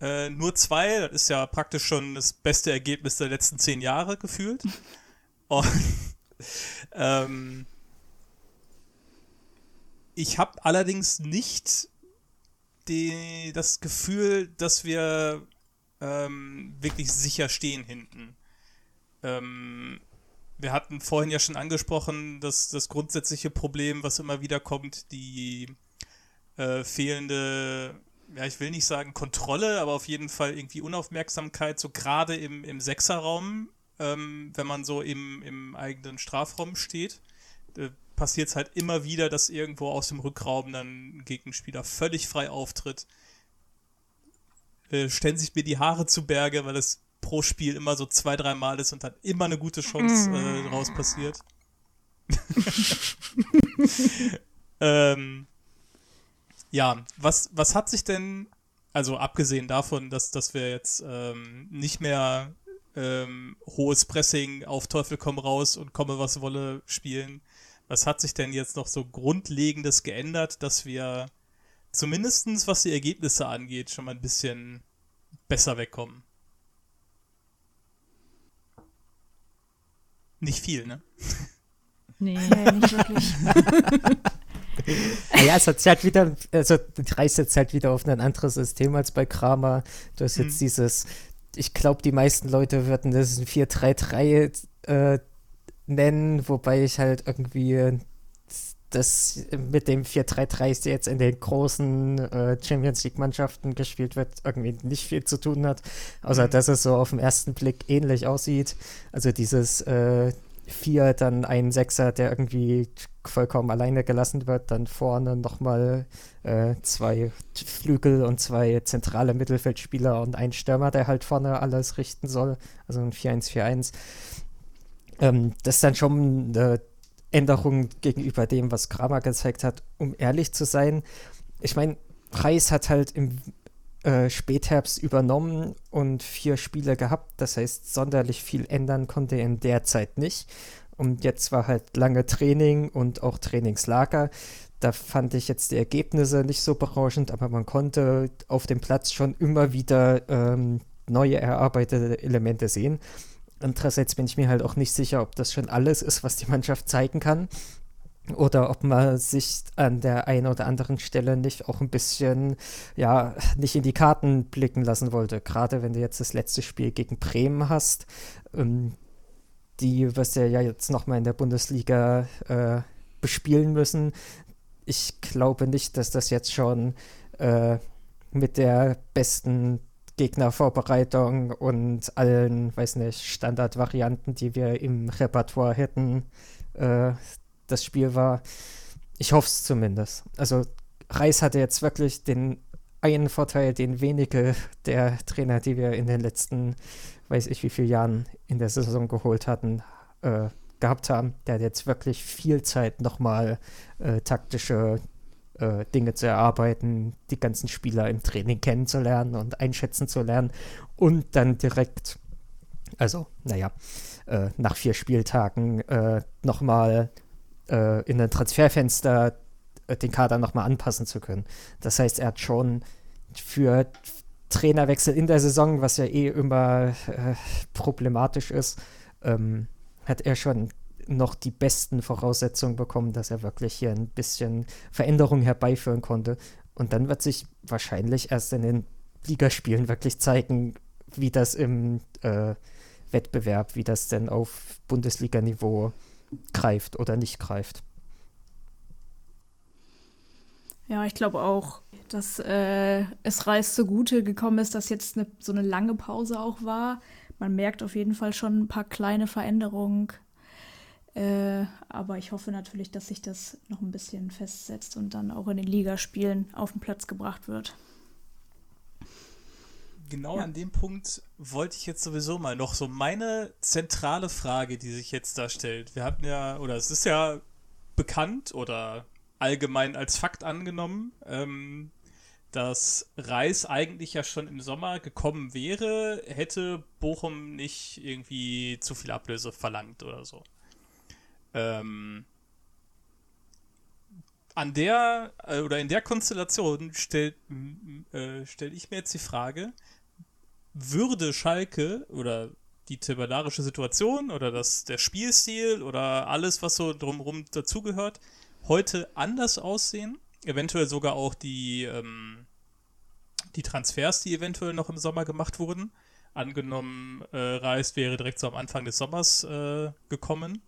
Äh, nur zwei, das ist ja praktisch schon das beste Ergebnis der letzten zehn Jahre gefühlt. Und ähm, ich habe allerdings nicht die, das Gefühl, dass wir ähm, wirklich sicher stehen hinten. Ähm, wir hatten vorhin ja schon angesprochen, dass das grundsätzliche Problem, was immer wieder kommt, die äh, fehlende, ja, ich will nicht sagen Kontrolle, aber auf jeden Fall irgendwie Unaufmerksamkeit, so gerade im, im Sechserraum, ähm, wenn man so im, im eigenen Strafraum steht. Äh, passiert es halt immer wieder, dass irgendwo aus dem Rückraum dann ein Gegenspieler völlig frei auftritt. Äh, stellen sich mir die Haare zu Berge, weil es pro Spiel immer so zwei, drei Mal ist und dann immer eine gute Chance äh, raus passiert. ähm, ja, was, was hat sich denn, also abgesehen davon, dass, dass wir jetzt ähm, nicht mehr ähm, hohes Pressing auf Teufel komm raus und komme was wolle spielen, was hat sich denn jetzt noch so Grundlegendes geändert, dass wir zumindestens was die Ergebnisse angeht, schon mal ein bisschen besser wegkommen? Nicht viel, ne?
Nee, nicht wirklich.
naja, es hat halt wieder, also reißt jetzt halt wieder auf ein anderes System als bei Kramer. Du hast jetzt mhm. dieses, ich glaube, die meisten Leute würden das ein 4-3-3 äh, nennen, wobei ich halt irgendwie das mit dem 4-3-3 jetzt in den großen äh, Champions League-Mannschaften gespielt wird, irgendwie nicht viel zu tun hat, außer mhm. dass es so auf den ersten Blick ähnlich aussieht. Also dieses äh, 4, dann ein Sechser, der irgendwie vollkommen alleine gelassen wird, dann vorne nochmal äh, zwei Flügel und zwei zentrale Mittelfeldspieler und ein Stürmer, der halt vorne alles richten soll, also ein 4-1-4-1. Ähm, das ist dann schon eine Änderung gegenüber dem, was Kramer gezeigt hat, um ehrlich zu sein. Ich meine, Reis hat halt im äh, Spätherbst übernommen und vier Spiele gehabt. Das heißt, sonderlich viel ändern konnte er in der Zeit nicht. Und jetzt war halt lange Training und auch Trainingslager. Da fand ich jetzt die Ergebnisse nicht so berauschend, aber man konnte auf dem Platz schon immer wieder ähm, neue erarbeitete Elemente sehen. Andererseits bin ich mir halt auch nicht sicher, ob das schon alles ist, was die Mannschaft zeigen kann. Oder ob man sich an der einen oder anderen Stelle nicht auch ein bisschen, ja, nicht in die Karten blicken lassen wollte. Gerade wenn du jetzt das letzte Spiel gegen Bremen hast, ähm, die du ja jetzt nochmal in der Bundesliga äh, bespielen müssen. Ich glaube nicht, dass das jetzt schon äh, mit der besten Gegnervorbereitung und allen, weiß nicht, Standardvarianten, die wir im Repertoire hätten, äh, das Spiel war. Ich hoffe es zumindest. Also Reis hatte jetzt wirklich den einen Vorteil, den wenige der Trainer, die wir in den letzten, weiß ich wie viele Jahren in der Saison geholt hatten, äh, gehabt haben. Der hat jetzt wirklich viel Zeit, nochmal äh, taktische äh, Dinge zu erarbeiten, die ganzen Spieler im Training kennenzulernen und einschätzen zu lernen und dann direkt, also, naja, äh, nach vier Spieltagen äh, nochmal äh, in ein Transferfenster äh, den Kader nochmal anpassen zu können. Das heißt, er hat schon für Trainerwechsel in der Saison, was ja eh immer äh, problematisch ist, ähm, hat er schon noch die besten Voraussetzungen bekommen, dass er wirklich hier ein bisschen Veränderung herbeiführen konnte. Und dann wird sich wahrscheinlich erst in den Ligaspielen wirklich zeigen, wie das im äh, Wettbewerb, wie das denn auf Bundesliga-Niveau greift oder nicht greift.
Ja, ich glaube auch, dass äh, es Reis zugute gekommen ist, dass jetzt ne, so eine lange Pause auch war. Man merkt auf jeden Fall schon ein paar kleine Veränderungen. Äh, aber ich hoffe natürlich, dass sich das noch ein bisschen festsetzt und dann auch in den Ligaspielen auf den Platz gebracht wird
genau ja. an dem Punkt wollte ich jetzt sowieso mal noch so meine zentrale Frage, die sich jetzt da stellt. Wir hatten ja, oder es ist ja bekannt oder allgemein als Fakt angenommen, ähm, dass Reis eigentlich ja schon im Sommer gekommen wäre, hätte Bochum nicht irgendwie zu viel Ablöse verlangt oder so. Ähm, an der äh, oder in der Konstellation stellt äh, stelle ich mir jetzt die Frage, würde Schalke oder die tabellarische Situation oder das, der Spielstil oder alles, was so drumherum dazugehört, heute anders aussehen. Eventuell sogar auch die, ähm, die Transfers, die eventuell noch im Sommer gemacht wurden. Angenommen, äh, Reis wäre direkt so am Anfang des Sommers äh, gekommen.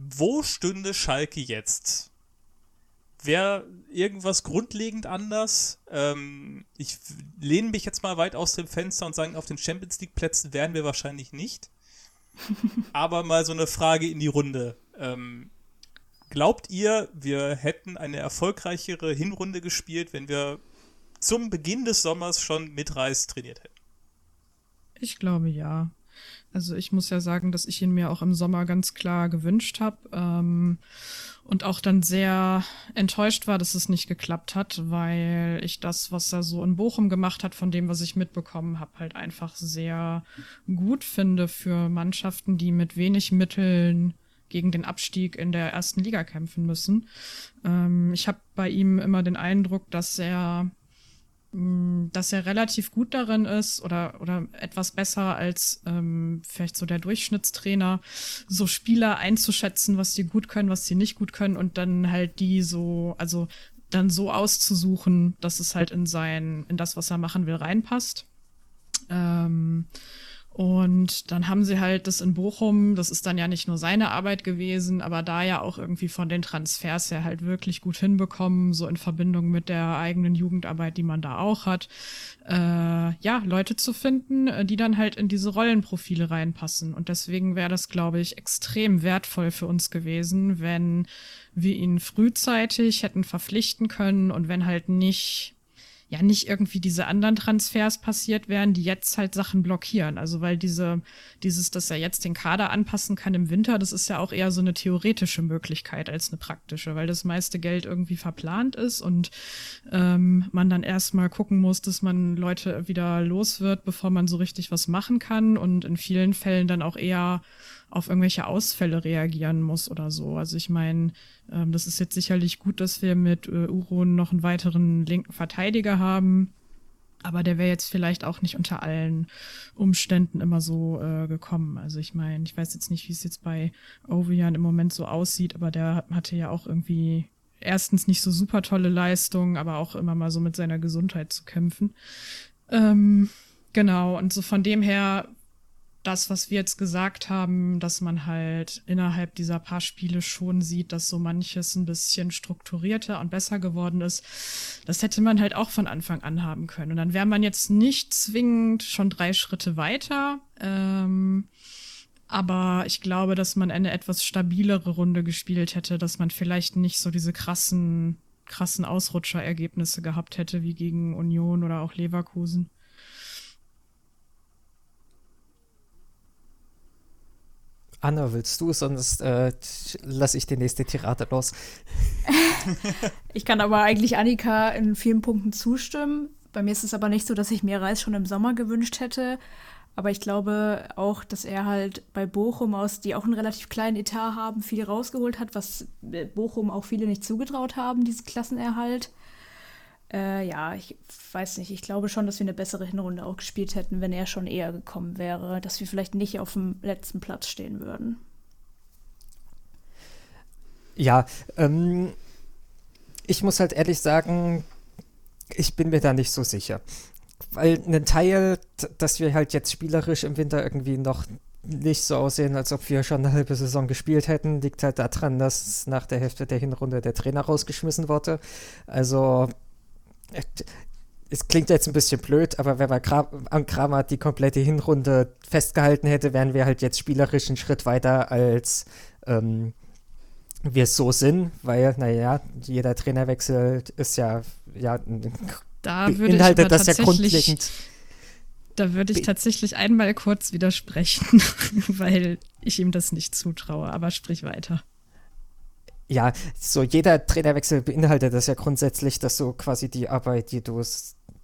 Wo stünde Schalke jetzt? Wäre irgendwas grundlegend anders? Ähm, ich lehne mich jetzt mal weit aus dem Fenster und sage, auf den Champions League Plätzen wären wir wahrscheinlich nicht. Aber mal so eine Frage in die Runde. Ähm, glaubt ihr, wir hätten eine erfolgreichere Hinrunde gespielt, wenn wir zum Beginn des Sommers schon mit Reis trainiert hätten?
Ich glaube ja. Also ich muss ja sagen, dass ich ihn mir auch im Sommer ganz klar gewünscht habe ähm, und auch dann sehr enttäuscht war, dass es nicht geklappt hat, weil ich das, was er so in Bochum gemacht hat, von dem, was ich mitbekommen habe, halt einfach sehr gut finde für Mannschaften, die mit wenig Mitteln gegen den Abstieg in der ersten Liga kämpfen müssen. Ähm, ich habe bei ihm immer den Eindruck, dass er dass er relativ gut darin ist oder, oder etwas besser als ähm, vielleicht so der Durchschnittstrainer, so Spieler einzuschätzen, was sie gut können, was sie nicht gut können und dann halt die so, also dann so auszusuchen, dass es halt in sein, in das, was er machen will, reinpasst. Ähm, und dann haben sie halt das in Bochum, das ist dann ja nicht nur seine Arbeit gewesen, aber da ja auch irgendwie von den Transfers her halt wirklich gut hinbekommen, so in Verbindung mit der eigenen Jugendarbeit, die man da auch hat, äh, ja, Leute zu finden, äh, die dann halt in diese Rollenprofile reinpassen. Und deswegen wäre das, glaube ich, extrem wertvoll für uns gewesen, wenn wir ihn frühzeitig hätten verpflichten können und wenn halt nicht ja nicht irgendwie diese anderen Transfers passiert wären, die jetzt halt Sachen blockieren. Also weil diese, dieses, dass er jetzt den Kader anpassen kann im Winter, das ist ja auch eher so eine theoretische Möglichkeit als eine praktische, weil das meiste Geld irgendwie verplant ist und ähm, man dann erstmal gucken muss, dass man Leute wieder los wird, bevor man so richtig was machen kann und in vielen Fällen dann auch eher auf irgendwelche Ausfälle reagieren muss oder so. Also ich meine, ähm, das ist jetzt sicherlich gut, dass wir mit äh, Uron noch einen weiteren linken Verteidiger haben. Aber der wäre jetzt vielleicht auch nicht unter allen Umständen immer so äh, gekommen. Also ich meine, ich weiß jetzt nicht, wie es jetzt bei Ovian im Moment so aussieht, aber der hatte ja auch irgendwie erstens nicht so super tolle Leistungen, aber auch immer mal so mit seiner Gesundheit zu kämpfen. Ähm, genau, und so von dem her das, was wir jetzt gesagt haben, dass man halt innerhalb dieser paar Spiele schon sieht, dass so manches ein bisschen strukturierter und besser geworden ist, das hätte man halt auch von Anfang an haben können. Und dann wäre man jetzt nicht zwingend schon drei Schritte weiter. Ähm, aber ich glaube, dass man eine etwas stabilere Runde gespielt hätte, dass man vielleicht nicht so diese krassen, krassen Ausrutscherergebnisse gehabt hätte wie gegen Union oder auch Leverkusen.
Anna, willst du, sonst äh, lasse ich die nächste Tirade los.
ich kann aber eigentlich Annika in vielen Punkten zustimmen. Bei mir ist es aber nicht so, dass ich mir Reis schon im Sommer gewünscht hätte. Aber ich glaube auch, dass er halt bei Bochum aus, die auch einen relativ kleinen Etat haben, viel rausgeholt hat, was Bochum auch viele nicht zugetraut haben, diesen Klassenerhalt. Äh, ja, ich weiß nicht. Ich glaube schon, dass wir eine bessere Hinrunde auch gespielt hätten, wenn er schon eher gekommen wäre, dass wir vielleicht nicht auf dem letzten Platz stehen würden.
Ja, ähm, ich muss halt ehrlich sagen, ich bin mir da nicht so sicher. Weil ein Teil, dass wir halt jetzt spielerisch im Winter irgendwie noch nicht so aussehen, als ob wir schon eine halbe Saison gespielt hätten, liegt halt daran, dass nach der Hälfte der Hinrunde der Trainer rausgeschmissen wurde. Also es klingt jetzt ein bisschen blöd, aber wenn man an Kramer die komplette Hinrunde festgehalten hätte, wären wir halt jetzt spielerisch einen Schritt weiter, als ähm, wir so sind, weil, naja, jeder Trainerwechsel ist ja, ja
da beinhaltet ich das ja grundlegend. Da würde ich tatsächlich einmal kurz widersprechen, weil ich ihm das nicht zutraue, aber sprich weiter
ja, so jeder Trainerwechsel beinhaltet das ja grundsätzlich, dass du quasi die Arbeit, die du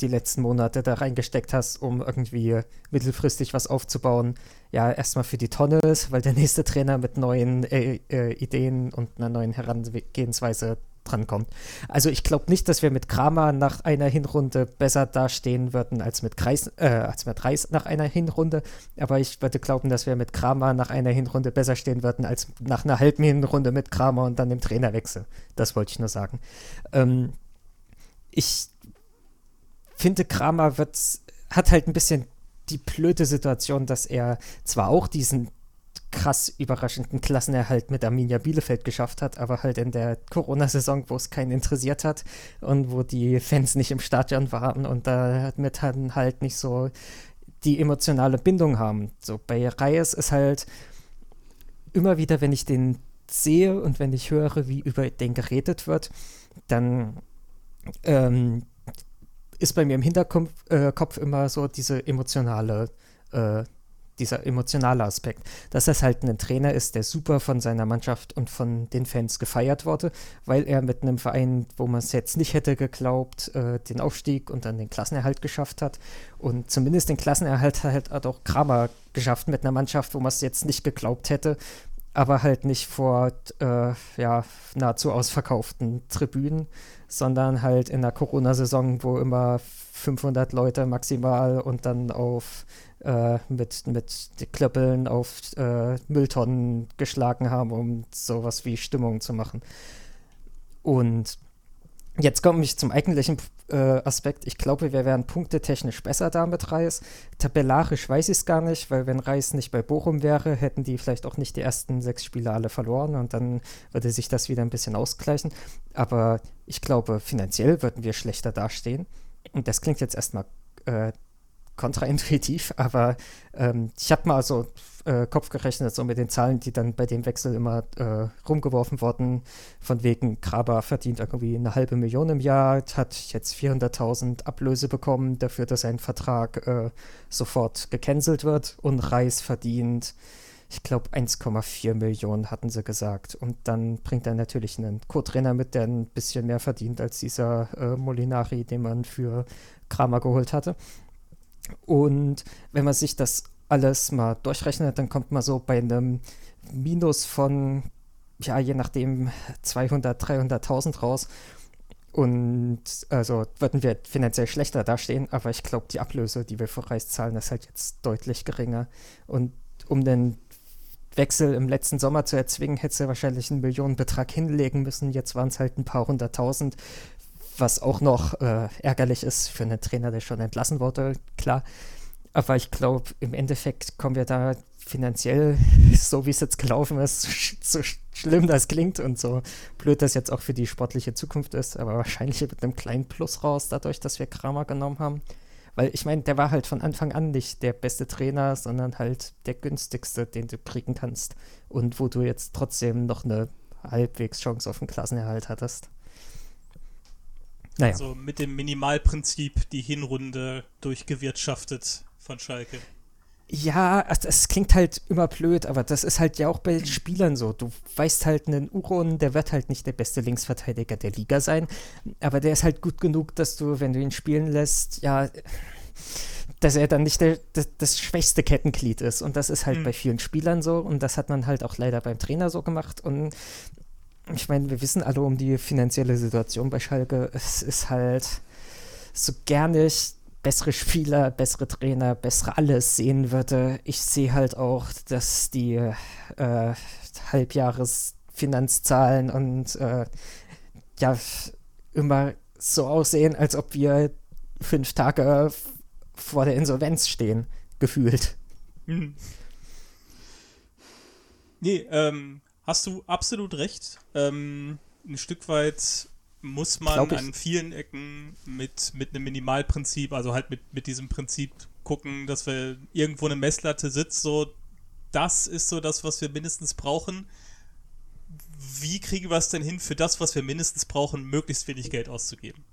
die letzten Monate da reingesteckt hast, um irgendwie mittelfristig was aufzubauen, ja, erstmal für die Tonne ist, weil der nächste Trainer mit neuen äh, äh, Ideen und einer neuen Herangehensweise drankommt. Also ich glaube nicht, dass wir mit Kramer nach einer Hinrunde besser dastehen würden als mit Kreis, äh, als mit Reis nach einer Hinrunde. Aber ich würde glauben, dass wir mit Kramer nach einer Hinrunde besser stehen würden als nach einer halben Hinrunde mit Kramer und dann dem Trainerwechsel. Das wollte ich nur sagen. Ähm, ich finde, Kramer wird, hat halt ein bisschen die blöde Situation, dass er zwar auch diesen krass überraschenden Klassenerhalt mit Arminia Bielefeld geschafft hat, aber halt in der Corona-Saison, wo es keinen interessiert hat und wo die Fans nicht im Stadion waren und damit dann halt nicht so die emotionale Bindung haben. So bei Reyes ist halt immer wieder, wenn ich den sehe und wenn ich höre, wie über den geredet wird, dann ähm, ist bei mir im Hinterkopf äh, immer so diese emotionale äh, dieser emotionale Aspekt, dass das halt ein Trainer ist, der super von seiner Mannschaft und von den Fans gefeiert wurde, weil er mit einem Verein, wo man es jetzt nicht hätte geglaubt, äh, den Aufstieg und dann den Klassenerhalt geschafft hat. Und zumindest den Klassenerhalt hat halt auch Kramer geschafft mit einer Mannschaft, wo man es jetzt nicht geglaubt hätte, aber halt nicht vor äh, ja, nahezu ausverkauften Tribünen, sondern halt in der Corona-Saison, wo immer 500 Leute maximal und dann auf äh, mit, mit Klöppeln auf äh, Mülltonnen geschlagen haben, um sowas wie Stimmung zu machen. Und jetzt komme ich zum eigentlichen äh, Aspekt. Ich glaube, wir wären punktetechnisch besser da mit Reis. Tabellarisch weiß ich es gar nicht, weil wenn Reis nicht bei Bochum wäre, hätten die vielleicht auch nicht die ersten sechs Spiele alle verloren und dann würde sich das wieder ein bisschen ausgleichen. Aber ich glaube, finanziell würden wir schlechter dastehen. Und das klingt jetzt erstmal äh, kontraintuitiv, aber ähm, ich habe mal so äh, Kopf gerechnet, so mit den Zahlen, die dann bei dem Wechsel immer äh, rumgeworfen wurden, von wegen Graber verdient irgendwie eine halbe Million im Jahr, hat jetzt 400.000 Ablöse bekommen dafür, dass sein Vertrag äh, sofort gecancelt wird. Und Reis verdient, ich glaube 1,4 Millionen hatten sie gesagt und dann bringt er natürlich einen Co-Trainer mit, der ein bisschen mehr verdient als dieser äh, Molinari, den man für Kramer geholt hatte. Und wenn man sich das alles mal durchrechnet, dann kommt man so bei einem Minus von, ja, je nachdem 200, 300.000 raus. Und also würden wir finanziell schlechter dastehen, aber ich glaube, die Ablöse, die wir für Reis zahlen, ist halt jetzt deutlich geringer. Und um den Wechsel im letzten Sommer zu erzwingen, hätte sie wahrscheinlich einen Millionenbetrag hinlegen müssen. Jetzt waren es halt ein paar hunderttausend was auch noch äh, ärgerlich ist für einen Trainer, der schon entlassen wurde, klar. Aber ich glaube, im Endeffekt kommen wir da finanziell, so wie es jetzt gelaufen ist, so schlimm das klingt und so blöd das jetzt auch für die sportliche Zukunft ist, aber wahrscheinlich mit einem kleinen Plus raus, dadurch, dass wir Kramer genommen haben. Weil ich meine, der war halt von Anfang an nicht der beste Trainer, sondern halt der günstigste, den du kriegen kannst. Und wo du jetzt trotzdem noch eine halbwegs Chance auf den Klassenerhalt hattest.
Naja. Also mit dem Minimalprinzip die Hinrunde durchgewirtschaftet von Schalke.
Ja, also es klingt halt immer blöd, aber das ist halt ja auch bei Spielern so. Du weißt halt, einen Uron, der wird halt nicht der beste Linksverteidiger der Liga sein, aber der ist halt gut genug, dass du, wenn du ihn spielen lässt, ja, dass er dann nicht der, das, das schwächste Kettenglied ist. Und das ist halt mhm. bei vielen Spielern so und das hat man halt auch leider beim Trainer so gemacht. Und ich meine, wir wissen alle um die finanzielle Situation bei Schalke. Es ist halt so gerne ich bessere Spieler, bessere Trainer, bessere alles sehen würde. Ich sehe halt auch, dass die äh, Halbjahresfinanzzahlen und äh, ja immer so aussehen, als ob wir fünf Tage vor der Insolvenz stehen, gefühlt. Hm.
Nee, ähm, hast du absolut recht. Ähm, ein Stück weit muss man an vielen Ecken mit, mit einem Minimalprinzip, also halt mit, mit diesem Prinzip gucken, dass wir irgendwo eine Messlatte sitzt, so das ist so das, was wir mindestens brauchen. Wie kriegen wir es denn hin, für das, was wir mindestens brauchen, möglichst wenig Geld auszugeben?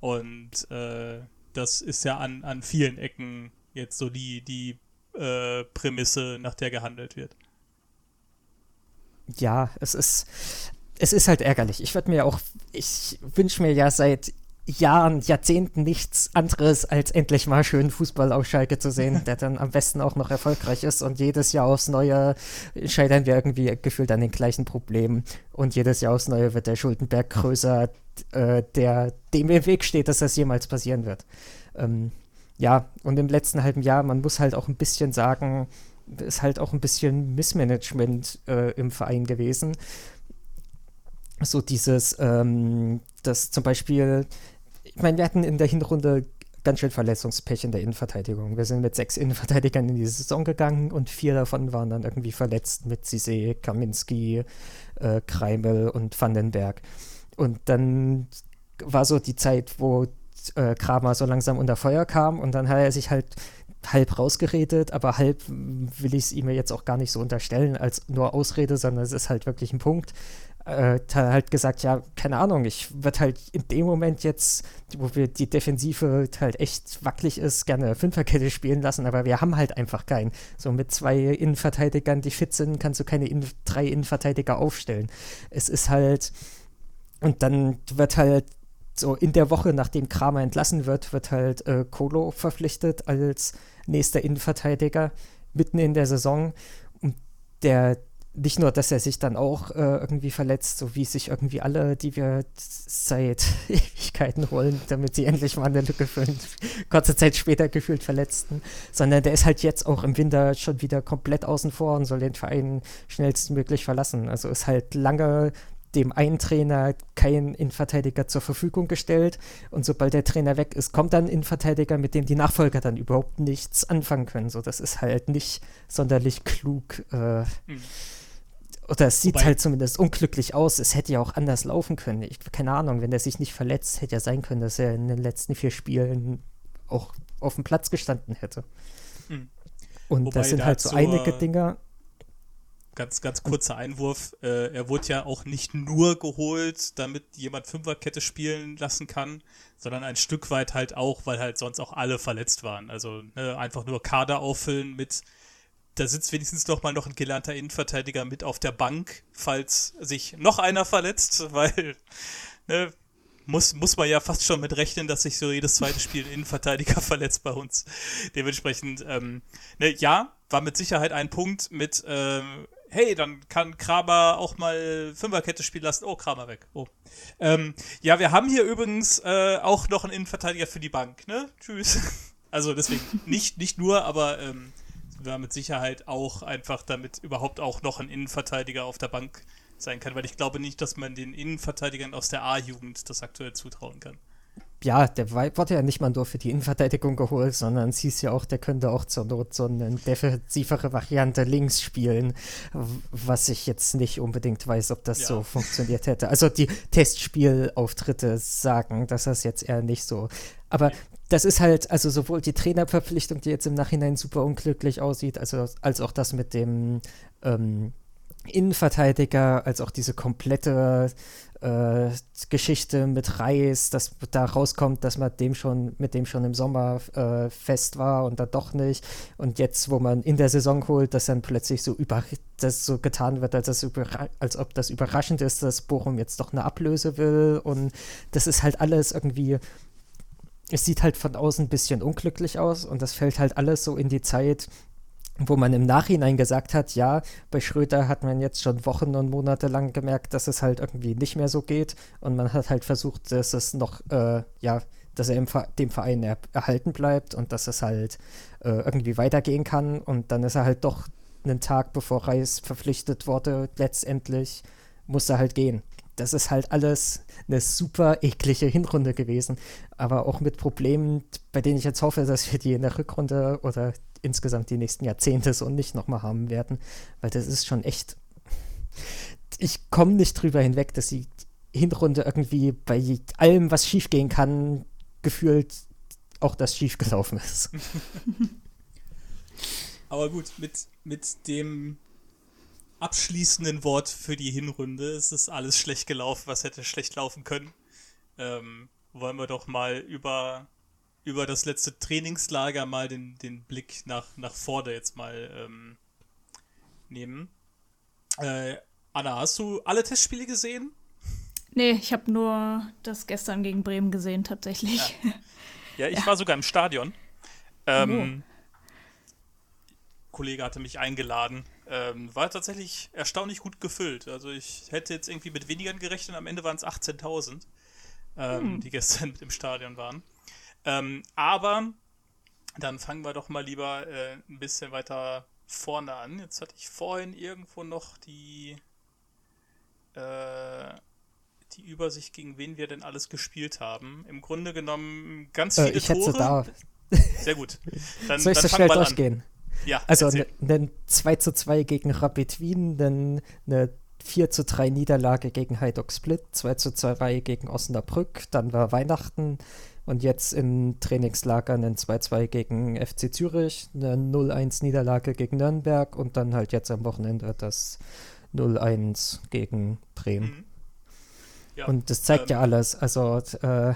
Und äh, das ist ja an, an vielen Ecken jetzt so die, die äh, Prämisse, nach der gehandelt wird
ja, es ist, es ist halt ärgerlich. Ich würde mir auch, ich wünsche mir ja seit Jahren, Jahrzehnten nichts anderes, als endlich mal schön Fußball auf Schalke zu sehen, der dann am besten auch noch erfolgreich ist und jedes Jahr aufs Neue scheitern wir irgendwie gefühlt an den gleichen Problemen und jedes Jahr aufs Neue wird der Schuldenberg größer, äh, der dem im Weg steht, dass das jemals passieren wird. Ähm, ja, und im letzten halben Jahr, man muss halt auch ein bisschen sagen, ist halt auch ein bisschen Missmanagement äh, im Verein gewesen. So dieses, ähm, dass zum Beispiel ich meine, wir hatten in der Hinrunde ganz schön Verletzungspech in der Innenverteidigung. Wir sind mit sechs Innenverteidigern in die Saison gegangen und vier davon waren dann irgendwie verletzt mit Cisse, Kaminski, äh, Kreimel und Vandenberg. Und dann war so die Zeit, wo äh, Kramer so langsam unter Feuer kam und dann hat er sich halt halb rausgeredet, aber halb will ich es ihm jetzt auch gar nicht so unterstellen als nur Ausrede, sondern es ist halt wirklich ein Punkt äh, halt gesagt, ja, keine Ahnung, ich würde halt in dem Moment jetzt, wo wir die Defensive halt echt wackelig ist, gerne Fünferkette spielen lassen, aber wir haben halt einfach keinen. So mit zwei Innenverteidigern, die fit sind, kannst du keine in drei Innenverteidiger aufstellen. Es ist halt, und dann wird halt so in der Woche, nachdem Kramer entlassen wird, wird halt äh, Kolo verpflichtet als nächster Innenverteidiger mitten in der Saison. Und der nicht nur, dass er sich dann auch äh, irgendwie verletzt, so wie sich irgendwie alle, die wir seit Ewigkeiten holen, damit sie endlich mal eine Lücke füllen, kurze Zeit später gefühlt verletzten, sondern der ist halt jetzt auch im Winter schon wieder komplett außen vor und soll den Verein schnellstmöglich verlassen. Also ist halt lange dem einen Trainer kein Innenverteidiger zur Verfügung gestellt und sobald der Trainer weg ist, kommt dann ein Innenverteidiger, mit dem die Nachfolger dann überhaupt nichts anfangen können. So, das ist halt nicht sonderlich klug. Äh, mhm oder es sieht Wobei, halt zumindest unglücklich aus. Es hätte ja auch anders laufen können. Ich, keine Ahnung, wenn er sich nicht verletzt, hätte ja sein können, dass er in den letzten vier Spielen auch auf dem Platz gestanden hätte. Mhm. Und Wobei das sind halt so einige Dinge.
Ganz, ganz kurzer Einwurf. Äh, er wurde ja auch nicht nur geholt, damit jemand Fünferkette spielen lassen kann, sondern ein Stück weit halt auch, weil halt sonst auch alle verletzt waren. Also ne, einfach nur Kader auffüllen mit da sitzt wenigstens doch mal noch ein gelernter Innenverteidiger mit auf der Bank, falls sich noch einer verletzt, weil ne, muss, muss man ja fast schon mit rechnen, dass sich so jedes zweite Spiel ein Innenverteidiger verletzt bei uns. Dementsprechend, ähm, ne, ja, war mit Sicherheit ein Punkt mit, ähm, hey, dann kann Kramer auch mal Fünferkette spielen lassen. Oh, Kramer weg. Oh. Ähm, ja, wir haben hier übrigens äh, auch noch einen Innenverteidiger für die Bank, ne? Tschüss. Also deswegen nicht, nicht nur, aber ähm, wäre mit Sicherheit auch einfach, damit überhaupt auch noch ein Innenverteidiger auf der Bank sein kann, weil ich glaube nicht, dass man den Innenverteidigern aus der A-Jugend das aktuell zutrauen kann.
Ja, der wurde ja nicht mal nur für die Innenverteidigung geholt, sondern es hieß ja auch, der könnte auch zur Not so eine defensivere Variante links spielen, was ich jetzt nicht unbedingt weiß, ob das ja. so funktioniert hätte. Also die Testspielauftritte sagen, dass das jetzt eher nicht so. Aber das ist halt, also sowohl die Trainerverpflichtung, die jetzt im Nachhinein super unglücklich aussieht, also, als auch das mit dem ähm, Innenverteidiger, als auch diese komplette äh, Geschichte mit Reis, dass da rauskommt, dass man dem schon, mit dem schon im Sommer äh, fest war und dann doch nicht. Und jetzt, wo man in der Saison holt, dass dann plötzlich so über das so getan wird, als, das als ob das überraschend ist, dass Bochum jetzt doch eine Ablöse will. Und das ist halt alles irgendwie es sieht halt von außen ein bisschen unglücklich aus und das fällt halt alles so in die Zeit, wo man im Nachhinein gesagt hat, ja, bei Schröder hat man jetzt schon Wochen und Monate lang gemerkt, dass es halt irgendwie nicht mehr so geht. Und man hat halt versucht, dass es noch, äh, ja, dass er im dem Verein er erhalten bleibt und dass es halt äh, irgendwie weitergehen kann. Und dann ist er halt doch einen Tag bevor Reis verpflichtet wurde, letztendlich muss er halt gehen. Das ist halt alles eine super eklige Hinrunde gewesen. Aber auch mit Problemen, bei denen ich jetzt hoffe, dass wir die in der Rückrunde oder insgesamt die nächsten Jahrzehnte so nicht nochmal haben werden. Weil das ist schon echt. Ich komme nicht drüber hinweg, dass die Hinrunde irgendwie bei allem, was schiefgehen kann, gefühlt auch das schiefgelaufen ist.
Aber gut, mit, mit dem abschließenden Wort für die Hinrunde. Es ist alles schlecht gelaufen, was hätte schlecht laufen können. Ähm, wollen wir doch mal über, über das letzte Trainingslager mal den, den Blick nach, nach vorne jetzt mal ähm, nehmen. Äh, Anna, hast du alle Testspiele gesehen?
Nee, ich habe nur das gestern gegen Bremen gesehen, tatsächlich.
Ja, ja ich ja. war sogar im Stadion. Ähm, oh. Kollege hatte mich eingeladen. Ähm, war tatsächlich erstaunlich gut gefüllt. Also ich hätte jetzt irgendwie mit wenigern gerechnet, am Ende waren es 18.000, ähm, hm. die gestern im Stadion waren. Ähm, aber dann fangen wir doch mal lieber äh, ein bisschen weiter vorne an. Jetzt hatte ich vorhin irgendwo noch die, äh, die Übersicht, gegen wen wir denn alles gespielt haben. Im Grunde genommen ganz äh, viele
äh, ich Tore.
Da. Sehr gut.
Dann, Soll ich dann so schnell durchgehen? An.
Ja,
also ein ne, 2 zu 2 gegen Rapid Wien, dann eine 4 zu 3 Niederlage gegen Hajduk Split, 2 zu 2 gegen Osnabrück, dann war Weihnachten und jetzt im Trainingslager ein 2-2 gegen FC Zürich, eine 0-1 Niederlage gegen Nürnberg und dann halt jetzt am Wochenende das 0-1 gegen Bremen. Mhm. Ja, und das zeigt ähm, ja alles. Also äh,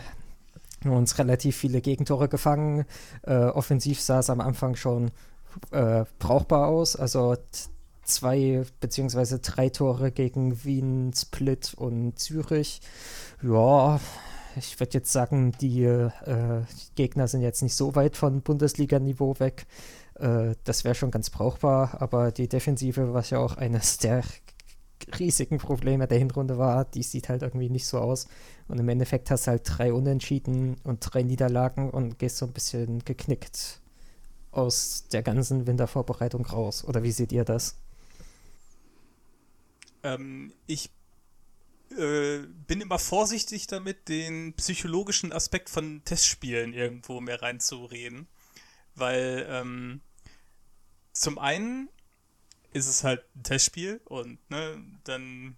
uns relativ viele Gegentore gefangen. Äh, offensiv sah es am Anfang schon äh, brauchbar aus. Also zwei beziehungsweise drei Tore gegen Wien, Split und Zürich. Ja, ich würde jetzt sagen, die äh, Gegner sind jetzt nicht so weit von Bundesliga-Niveau weg. Äh, das wäre schon ganz brauchbar, aber die Defensive, was ja auch eines der riesigen Probleme der Hinrunde war, die sieht halt irgendwie nicht so aus. Und im Endeffekt hast du halt drei Unentschieden und drei Niederlagen und gehst so ein bisschen geknickt aus der ganzen Wintervorbereitung raus. Oder wie seht ihr das?
Ähm, ich äh, bin immer vorsichtig damit, den psychologischen Aspekt von Testspielen irgendwo mehr reinzureden. Weil ähm, zum einen ist es halt ein Testspiel und ne, dann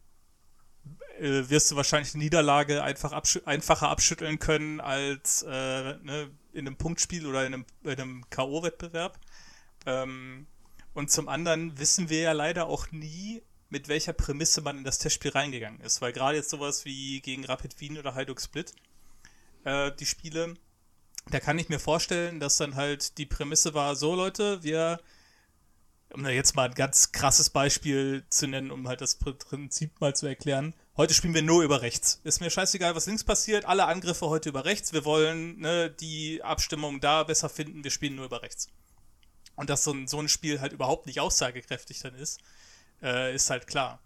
äh, wirst du wahrscheinlich eine Niederlage einfach abschü einfacher abschütteln können als äh, ne, in einem Punktspiel oder in einem, einem K.O.-Wettbewerb. Ähm, und zum anderen wissen wir ja leider auch nie, mit welcher Prämisse man in das Testspiel reingegangen ist. Weil gerade jetzt sowas wie gegen Rapid Wien oder Hajduk Split, äh, die Spiele, da kann ich mir vorstellen, dass dann halt die Prämisse war, so Leute, wir um da jetzt mal ein ganz krasses Beispiel zu nennen, um halt das Prinzip mal zu erklären. Heute spielen wir nur über rechts. Ist mir scheißegal, was links passiert. Alle Angriffe heute über rechts. Wir wollen ne, die Abstimmung da besser finden. Wir spielen nur über rechts. Und dass so ein, so ein Spiel halt überhaupt nicht aussagekräftig dann ist, äh, ist halt klar.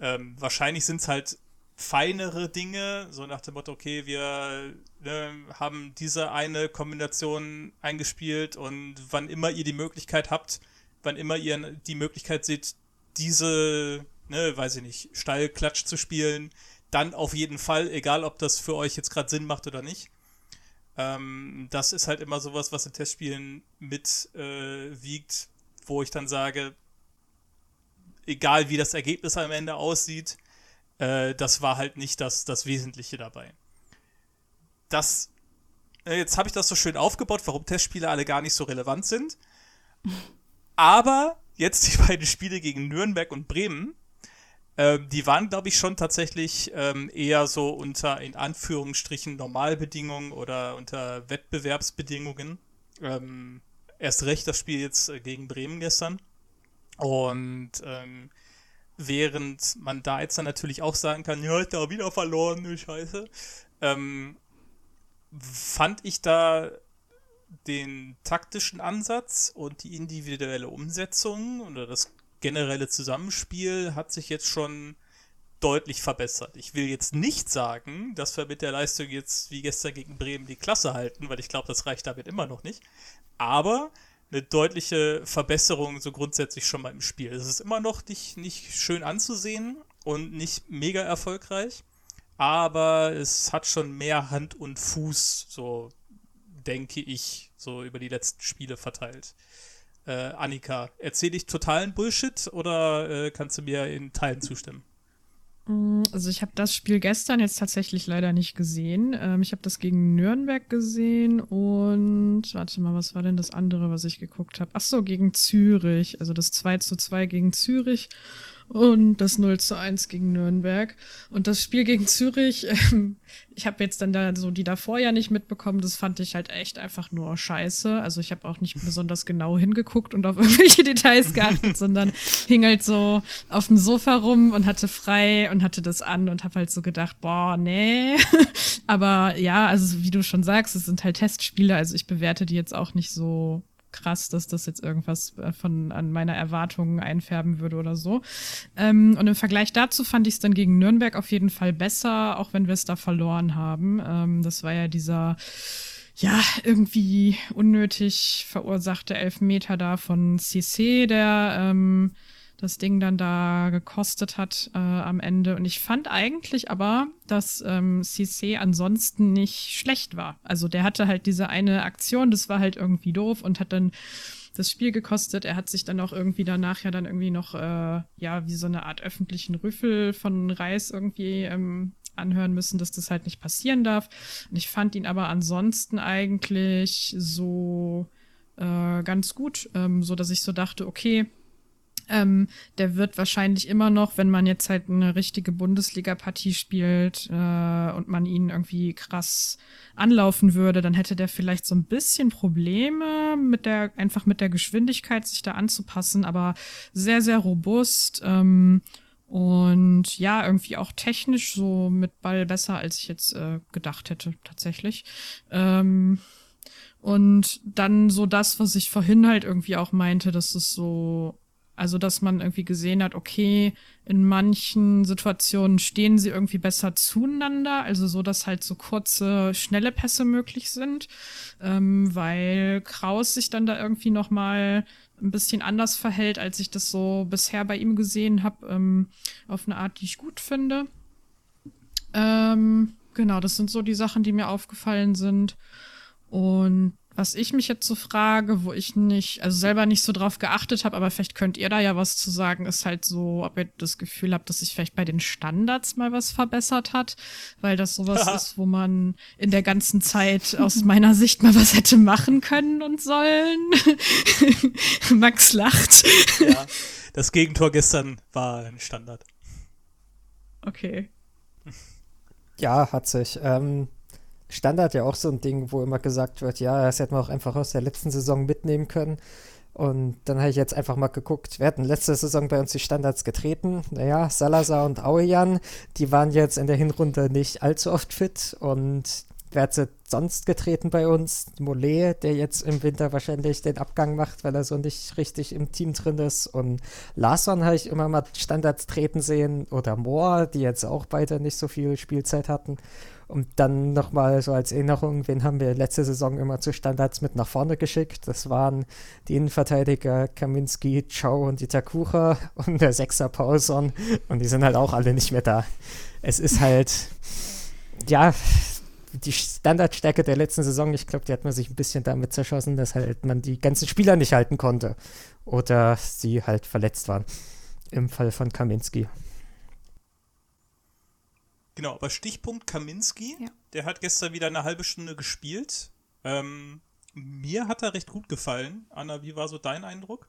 Ähm, wahrscheinlich sind es halt feinere Dinge, so nach dem Motto, okay, wir ne, haben diese eine Kombination eingespielt und wann immer ihr die Möglichkeit habt, wann immer ihr die Möglichkeit seht, diese, ne, weiß ich nicht, Steilklatsch zu spielen, dann auf jeden Fall, egal ob das für euch jetzt gerade Sinn macht oder nicht. Ähm, das ist halt immer sowas, was in Testspielen mitwiegt, äh, wo ich dann sage, egal wie das Ergebnis am Ende aussieht, äh, das war halt nicht das, das Wesentliche dabei. Das, äh, jetzt habe ich das so schön aufgebaut, warum Testspiele alle gar nicht so relevant sind. Aber jetzt die beiden Spiele gegen Nürnberg und Bremen, äh, die waren, glaube ich, schon tatsächlich ähm, eher so unter, in Anführungsstrichen, Normalbedingungen oder unter Wettbewerbsbedingungen. Ähm, erst recht das Spiel jetzt äh, gegen Bremen gestern. Und ähm, während man da jetzt dann natürlich auch sagen kann, ja, ist da wieder verloren, ne Scheiße, ähm, fand ich da den taktischen Ansatz und die individuelle Umsetzung oder das generelle Zusammenspiel hat sich jetzt schon deutlich verbessert. Ich will jetzt nicht sagen, dass wir mit der Leistung jetzt wie gestern gegen Bremen die Klasse halten, weil ich glaube, das reicht damit immer noch nicht. Aber eine deutliche Verbesserung so grundsätzlich schon mal im Spiel. Es ist immer noch nicht, nicht schön anzusehen und nicht mega erfolgreich, aber es hat schon mehr Hand und Fuß, so denke ich, so über die letzten Spiele verteilt. Äh, Annika, erzähle ich totalen Bullshit oder äh, kannst du mir in Teilen zustimmen?
Mm, also ich habe das Spiel gestern jetzt tatsächlich leider nicht gesehen. Ähm, ich habe das gegen Nürnberg gesehen und warte mal, was war denn das andere, was ich geguckt habe? Ach so, gegen Zürich. Also das 2 zu 2 gegen Zürich. Und das 0 zu 1 gegen Nürnberg. Und das Spiel gegen Zürich, ähm, ich habe jetzt dann da so die davor ja nicht mitbekommen, das fand ich halt echt einfach nur scheiße. Also ich habe auch nicht besonders genau hingeguckt und auf irgendwelche Details geachtet, sondern hing halt so auf dem Sofa rum und hatte frei und hatte das an und habe halt so gedacht, boah, nee. Aber ja, also wie du schon sagst, es sind halt Testspiele, also ich bewerte die jetzt auch nicht so krass, dass das jetzt irgendwas äh, von an meiner Erwartungen einfärben würde oder so. Ähm, und im Vergleich dazu fand ich es dann gegen Nürnberg auf jeden Fall besser, auch wenn wir es da verloren haben. Ähm, das war ja dieser ja, irgendwie unnötig verursachte Elfmeter da von CC, der ähm, das Ding dann da gekostet hat äh, am Ende. Und ich fand eigentlich aber, dass ähm, CC ansonsten nicht schlecht war. Also der hatte halt diese eine Aktion, das war halt irgendwie doof und hat dann das Spiel gekostet. Er hat sich dann auch irgendwie danach ja dann irgendwie noch, äh, ja, wie so eine Art öffentlichen Rüffel von Reis irgendwie ähm, anhören müssen, dass das halt nicht passieren darf. Und ich fand ihn aber ansonsten eigentlich so äh, ganz gut, ähm, so dass ich so dachte, okay, ähm, der wird wahrscheinlich immer noch, wenn man jetzt halt eine richtige Bundesliga-Partie spielt äh, und man ihn irgendwie krass anlaufen würde, dann hätte der vielleicht so ein bisschen Probleme mit der, einfach mit der Geschwindigkeit, sich da anzupassen, aber sehr, sehr robust. Ähm, und ja, irgendwie auch technisch so mit Ball besser, als ich jetzt äh, gedacht hätte, tatsächlich. Ähm, und dann so das, was ich vorhin halt irgendwie auch meinte, dass es so also, dass man irgendwie gesehen hat, okay, in manchen Situationen stehen sie irgendwie besser zueinander, also so, dass halt so kurze, schnelle Pässe möglich sind, ähm, weil Kraus sich dann da irgendwie noch mal ein bisschen anders verhält, als ich das so bisher bei ihm gesehen habe, ähm, auf eine Art, die ich gut finde. Ähm, genau, das sind so die Sachen, die mir aufgefallen sind. Und was ich mich jetzt so frage, wo ich nicht, also selber nicht so drauf geachtet habe, aber vielleicht könnt ihr da ja was zu sagen, ist halt so, ob ihr das Gefühl habt, dass sich vielleicht bei den Standards mal was verbessert hat, weil das sowas ist, wo man in der ganzen Zeit aus meiner Sicht mal was hätte machen können und sollen. Max lacht.
Ja, das Gegentor gestern war ein Standard.
Okay.
Ja, hat sich. Ähm, Standard ja auch so ein Ding, wo immer gesagt wird, ja, das hätten wir auch einfach aus der letzten Saison mitnehmen können. Und dann habe ich jetzt einfach mal geguckt, wir hatten letzte Saison bei uns die Standards getreten. Naja, Salazar und Auejan, die waren jetzt in der Hinrunde nicht allzu oft fit. Und wer hat sie sonst getreten bei uns? Mollet, der jetzt im Winter wahrscheinlich den Abgang macht, weil er so nicht richtig im Team drin ist. Und Larsson habe ich immer mal Standards treten sehen. Oder Moore, die jetzt auch beide nicht so viel Spielzeit hatten. Und dann nochmal so als Erinnerung, wen haben wir letzte Saison immer zu Standards mit nach vorne geschickt? Das waren die Innenverteidiger Kaminski, Chow und Itakura und der Sechser Paulson. Und die sind halt auch alle nicht mehr da. Es ist halt, ja, die Standardstärke der letzten Saison, ich glaube, die hat man sich ein bisschen damit zerschossen, dass halt man die ganzen Spieler nicht halten konnte. Oder sie halt verletzt waren. Im Fall von Kaminski.
Genau, aber Stichpunkt Kaminski, ja. der hat gestern wieder eine halbe Stunde gespielt. Ähm, mir hat er recht gut gefallen. Anna, wie war so dein Eindruck?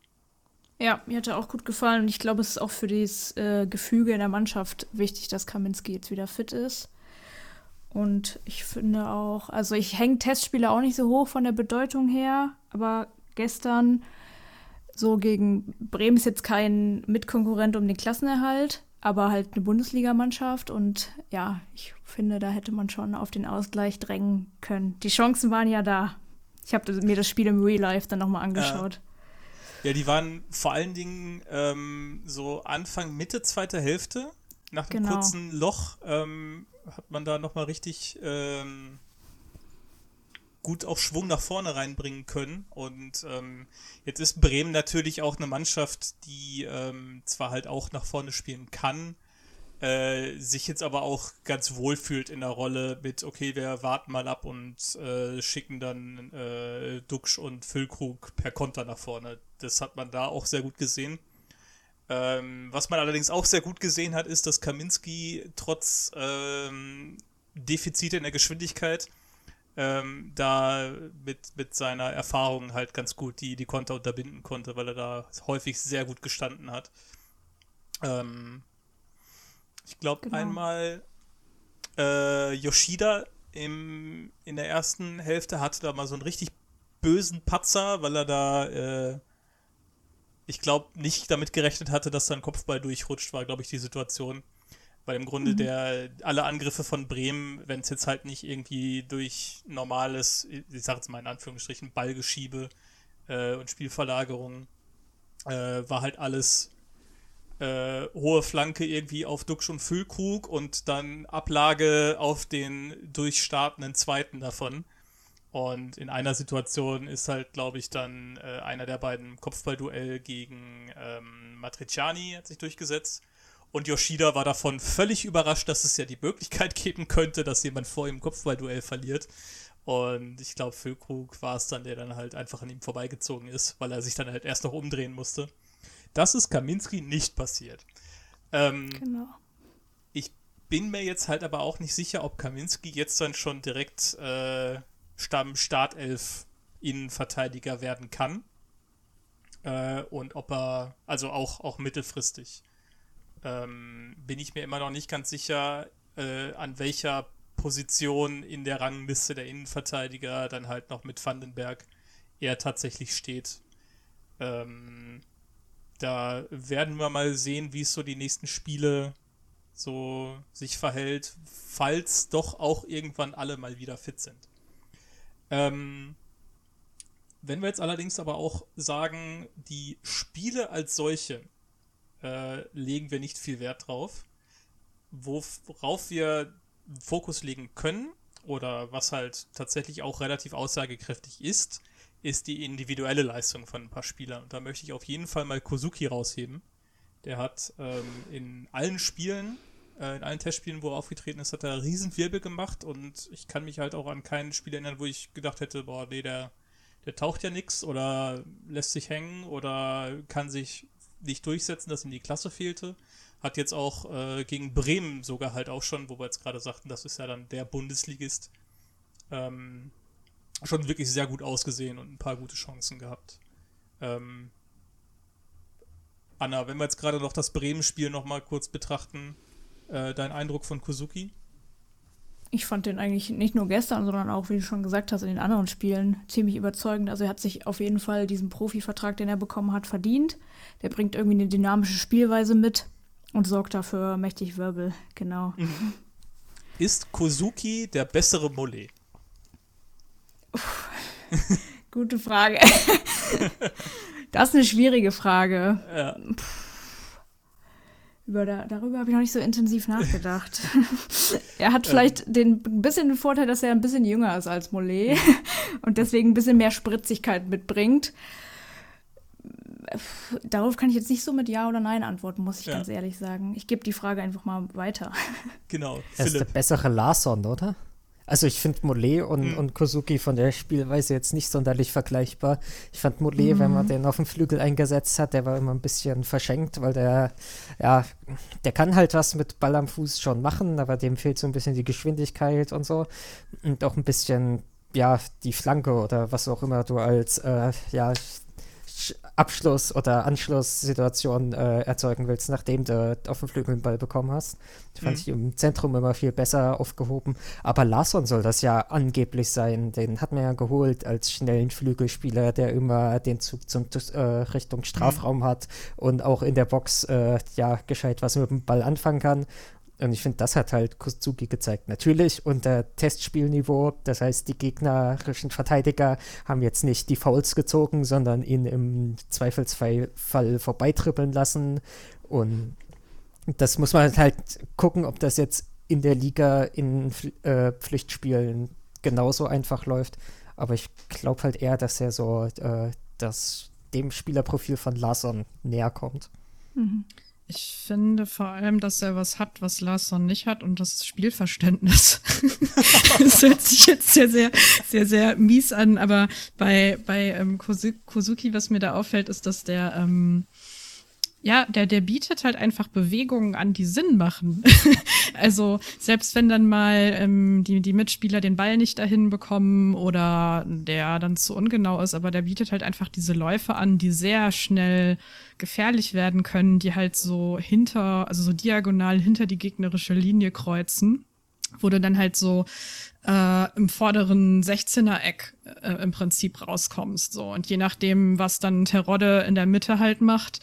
Ja, mir hat er auch gut gefallen und ich glaube, es ist auch für das äh, Gefüge in der Mannschaft wichtig, dass Kaminski jetzt wieder fit ist. Und ich finde auch, also ich hänge Testspiele auch nicht so hoch von der Bedeutung her, aber gestern so gegen Bremen ist jetzt kein Mitkonkurrent um den Klassenerhalt, aber halt eine Bundesligamannschaft und ja, ich finde, da hätte man schon auf den Ausgleich drängen können. Die Chancen waren ja da. Ich habe mir das Spiel im Real Life dann nochmal angeschaut.
Ja. ja, die waren vor allen Dingen ähm, so Anfang, Mitte, zweite Hälfte. Nach dem genau. kurzen Loch ähm, hat man da nochmal richtig ähm, gut auch Schwung nach vorne reinbringen können. Und ähm, jetzt ist Bremen natürlich auch eine Mannschaft, die ähm, zwar halt auch nach vorne spielen kann, äh, sich jetzt aber auch ganz wohl fühlt in der Rolle mit, okay, wir warten mal ab und äh, schicken dann äh, Duxch und Füllkrug per Konter nach vorne. Das hat man da auch sehr gut gesehen. Ähm, was man allerdings auch sehr gut gesehen hat, ist, dass Kaminski trotz ähm, Defizite in der Geschwindigkeit ähm, da mit, mit seiner Erfahrung halt ganz gut die, die Konter unterbinden konnte, weil er da häufig sehr gut gestanden hat. Ähm, ich glaube
Genau.
einmal äh, Yoshida im, in der ersten Hälfte hatte da mal so einen richtig bösen Patzer, weil er da, äh, ich glaube, nicht damit gerechnet hatte, dass da ein Kopfball durchrutscht, war, glaube ich, die Situation. Weil im Grunde der, alle Angriffe von Bremen, wenn es jetzt halt nicht irgendwie durch normales, ich sag jetzt mal in Anführungsstrichen, Ballgeschiebe äh, und Spielverlagerung, äh, war halt alles äh, hohe Flanke irgendwie auf Duxch und Füllkrug und dann Ablage auf den durchstartenden zweiten davon. Und in einer Situation ist halt, glaube ich, dann äh, einer der beiden Kopfballduell gegen ähm, Matriciani hat sich durchgesetzt. Und Yoshida war davon völlig überrascht, dass es ja die Möglichkeit geben könnte, dass jemand vor ihm Kopfballduell verliert. Und ich glaube, Füllkrug war es dann, der dann halt einfach an ihm vorbeigezogen ist, weil er sich dann halt erst noch umdrehen musste. Das ist Kaminski nicht passiert. Ähm,
Genau.
ich bin mir jetzt halt aber auch nicht sicher, ob Kaminski jetzt dann schon direkt äh, Stamm Startelf Innenverteidiger werden kann. Äh, und ob er, also auch, auch mittelfristig, ähm, bin ich mir immer noch nicht ganz sicher, äh, an welcher Position in der Rangliste der Innenverteidiger dann halt noch mit Vandenberg er tatsächlich steht. Ähm, da werden wir mal sehen, wie es so die nächsten Spiele so sich verhält, falls doch auch irgendwann alle mal wieder fit sind. Ähm, wenn wir jetzt allerdings aber auch sagen, die Spiele als solche äh, legen wir nicht viel Wert drauf, worauf wir Fokus legen können oder was halt tatsächlich auch relativ aussagekräftig ist, ist die individuelle Leistung von ein paar Spielern. Und da möchte ich auf jeden Fall mal Kozuki rausheben. Der hat ähm, in allen Spielen, äh, in allen Testspielen, wo er aufgetreten ist, hat er riesen Wirbel gemacht und ich kann mich halt auch an kein Spiel erinnern, wo ich gedacht hätte, boah, nee, der, der taucht ja nix oder lässt sich hängen oder kann sich nicht durchsetzen, dass ihm die Klasse fehlte. Hat jetzt auch äh, gegen Bremen sogar halt auch schon, wo wir jetzt gerade sagten, das ist ja dann der Bundesligist, ähm, schon wirklich sehr gut ausgesehen und ein paar gute Chancen gehabt. Ähm, Anna, wenn wir jetzt gerade noch das Bremen-Spiel noch mal kurz betrachten, äh, dein Eindruck von Kozuki?
Ich fand den eigentlich nicht nur gestern, sondern auch, wie du schon gesagt hast, in den anderen Spielen ziemlich überzeugend. Also er hat sich auf jeden Fall diesen Profivertrag, den er bekommen hat, verdient. Der bringt irgendwie eine dynamische Spielweise mit und sorgt dafür mächtig Wirbel. Genau.
Ist Kozuki der bessere Mollet?
Gute Frage. das ist eine schwierige Frage.
Ja.
Über da, darüber habe ich noch nicht so intensiv nachgedacht. er hat vielleicht den ein bisschen den Vorteil, dass er ein bisschen jünger ist als Mollet und deswegen ein bisschen mehr Spritzigkeit mitbringt. Darauf kann ich jetzt nicht so mit Ja oder Nein antworten, muss ich
Ja.
ganz ehrlich sagen. Ich gebe die Frage einfach mal weiter.
Genau.
Er ist der bessere Larson, oder? Also ich finde Mollet und,
Mhm.
und Kozuki von der Spielweise jetzt nicht sonderlich vergleichbar. Ich fand Mollet, wenn man den auf dem Flügel eingesetzt hat, der war immer ein bisschen verschenkt, weil der, ja, der kann halt was mit Ball am Fuß schon machen, aber dem fehlt so ein bisschen die Geschwindigkeit und so. Und auch ein bisschen, ja, die Flanke oder was auch immer du als, äh, ja, Abschluss- oder Anschlusssituation äh, erzeugen willst, nachdem du auf dem Flügel einen Ball bekommen hast. Ich fand
Mhm.
ich im Zentrum immer viel besser aufgehoben. Aber Larsson soll das ja angeblich sein. Den hat man ja geholt als schnellen Flügelspieler, der immer den Zug zum äh, Richtung Strafraum hat und auch in der Box äh, ja gescheit was mit dem Ball anfangen kann. Und ich finde, das hat halt Kozuki gezeigt. Natürlich unter Testspielniveau. Das heißt, die gegnerischen Verteidiger haben jetzt nicht die Fouls gezogen, sondern ihn im Zweifelsfall Fall vorbeitrippeln lassen. Und das muss man halt gucken, ob das jetzt in der Liga in äh, Pflichtspielen genauso einfach läuft. Aber ich glaube halt eher, dass er so äh, das dem Spielerprofil von Larsson näher kommt.
Ich finde vor allem, dass er was hat, was Larsson nicht hat, und das Spielverständnis. das hört sich jetzt sehr, sehr, sehr, sehr mies an, aber bei, bei ähm, Kozu- Kozuki, was mir da auffällt, ist, dass der ähm, ja, der, der bietet halt einfach Bewegungen an, die Sinn machen. also selbst wenn dann mal ähm, die, die Mitspieler den Ball nicht dahin bekommen oder der dann zu ungenau ist, aber der bietet halt einfach diese Läufe an, die sehr schnell gefährlich werden können, die halt so hinter, also so diagonal hinter die gegnerische Linie kreuzen wo du dann halt so äh, im vorderen 16er-Eck äh, im Prinzip rauskommst. So. Und je nachdem, was dann Terodde in der Mitte halt macht,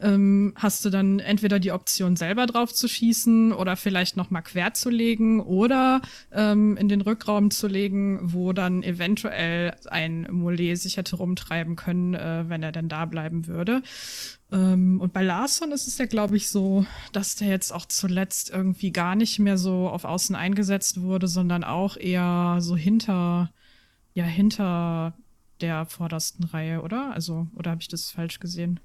ähm, hast du dann entweder die Option selber drauf zu schießen oder vielleicht noch mal quer zu legen oder ähm, in den Rückraum zu legen, wo dann eventuell ein Mollet sich hätte rumtreiben können, äh, wenn er denn da bleiben würde. Ähm, und bei Larson ist es ja, glaube ich, so, dass der jetzt auch zuletzt irgendwie gar nicht mehr so auf Außen eingesetzt wurde, sondern auch eher so hinter, ja, hinter der vordersten Reihe, oder? Also, oder habe ich das falsch gesehen?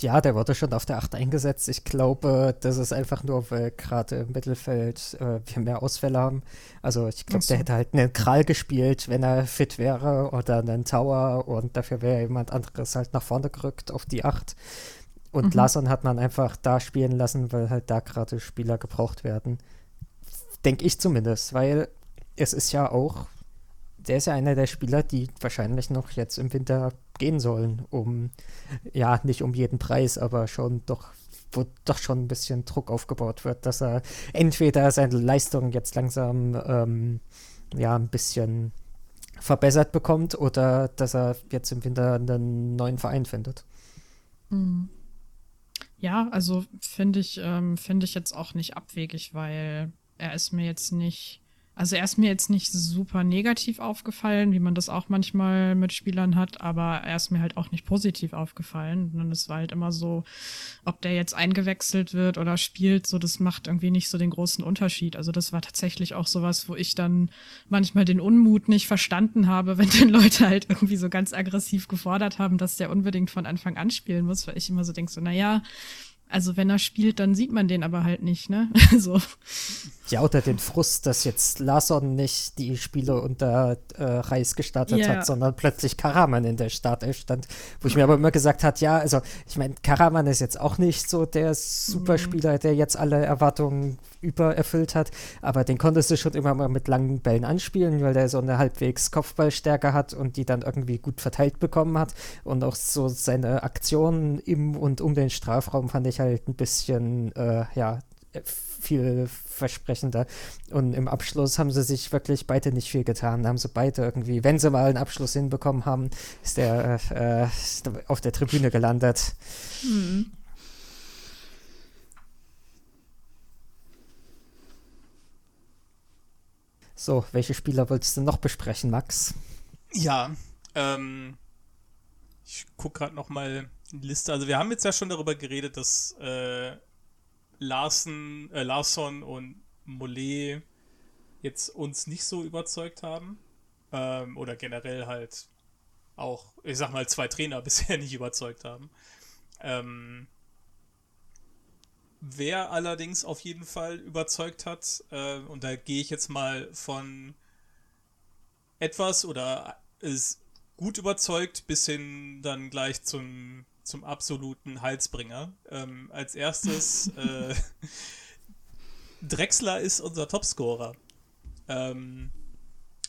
Ja, der wurde schon auf der 8 eingesetzt. Ich glaube, das ist einfach nur, weil gerade im Mittelfeld äh, wir mehr Ausfälle haben. Also ich glaube, so. der hätte halt einen Kral gespielt, wenn er fit wäre, oder einen Tower und dafür wäre jemand anderes halt nach vorne gerückt auf die 8. Und mhm. Larson hat man einfach da spielen lassen, weil halt da gerade Spieler gebraucht werden. Denke ich zumindest, weil es ist ja auch, der ist ja einer der Spieler, die wahrscheinlich noch jetzt im Winter gehen sollen, um, ja, nicht um jeden Preis, aber schon doch, wo doch schon ein bisschen Druck aufgebaut wird, dass er entweder seine Leistung jetzt langsam, ähm, ja, ein bisschen verbessert bekommt oder dass er jetzt im Winter einen neuen Verein findet.
Mhm. Ja, also finde ich, ähm, finde ich jetzt auch nicht abwegig, weil er ist mir jetzt nicht also er ist mir jetzt nicht super negativ aufgefallen, wie man das auch manchmal mit Spielern hat, aber er ist mir halt auch nicht positiv aufgefallen. Und es war halt immer so, ob der jetzt eingewechselt wird oder spielt, so das macht irgendwie nicht so den großen Unterschied. Also das war tatsächlich auch sowas, wo ich dann manchmal den Unmut nicht verstanden habe, wenn dann Leute halt irgendwie so ganz aggressiv gefordert haben, dass der unbedingt von Anfang an spielen muss, weil ich immer so denke, so, naja, also wenn er spielt, dann sieht man den aber halt nicht, ne? so.
Ja, oder den Frust, dass jetzt Larson nicht die Spiele unter äh, Reis gestartet yeah. hat, sondern plötzlich Karaman in der Startelf stand. Wo ich mir aber immer gesagt hat, ja, also ich meine, Karaman ist jetzt auch nicht so der Superspieler, der jetzt alle Erwartungen übererfüllt hat, aber den konntest du schon immer mal mit langen Bällen anspielen, weil der so eine halbwegs Kopfballstärke hat und die dann irgendwie gut verteilt bekommen hat. Und auch so seine Aktionen im und um den Strafraum fand ich halt ein bisschen, äh, ja, vielversprechender. Und im Abschluss haben sie sich wirklich beide nicht viel getan. Da haben sie beide irgendwie, wenn sie mal einen Abschluss hinbekommen haben, ist der äh, ist auf der Tribüne gelandet. Mhm. So, welche Spieler wolltest du noch besprechen, Max?
Ja, ähm, ich gucke gerade noch mal die Liste. Also wir haben jetzt ja schon darüber geredet, dass äh, Larsen, äh, Larson und Mollet jetzt uns nicht so überzeugt haben. Ähm, oder generell halt auch, ich sag mal, zwei Trainer bisher nicht überzeugt haben. Ähm, Wer allerdings auf jeden Fall überzeugt hat, äh, und da gehe ich jetzt mal von etwas oder ist gut überzeugt bis hin dann gleich zum, zum absoluten Halsbringer. Ähm, als erstes, äh, Drexler ist unser Topscorer. Ähm,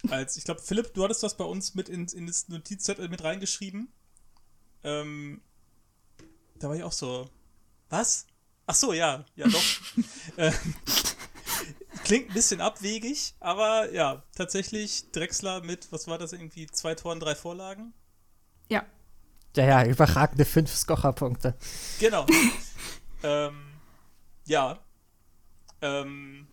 als, ich glaube, Philipp, du hattest das bei uns mit in, in das Notizzettel mit reingeschrieben. Ähm, da war ich auch so, was? Ach so, ja, ja doch. äh, klingt ein bisschen abwegig, aber ja, tatsächlich Drexler mit, was war das irgendwie, zwei Toren, drei Vorlagen?
Ja.
Ja, ja, überragende fünf Scorer-Punkte.
Genau. ähm, ja. Ähm,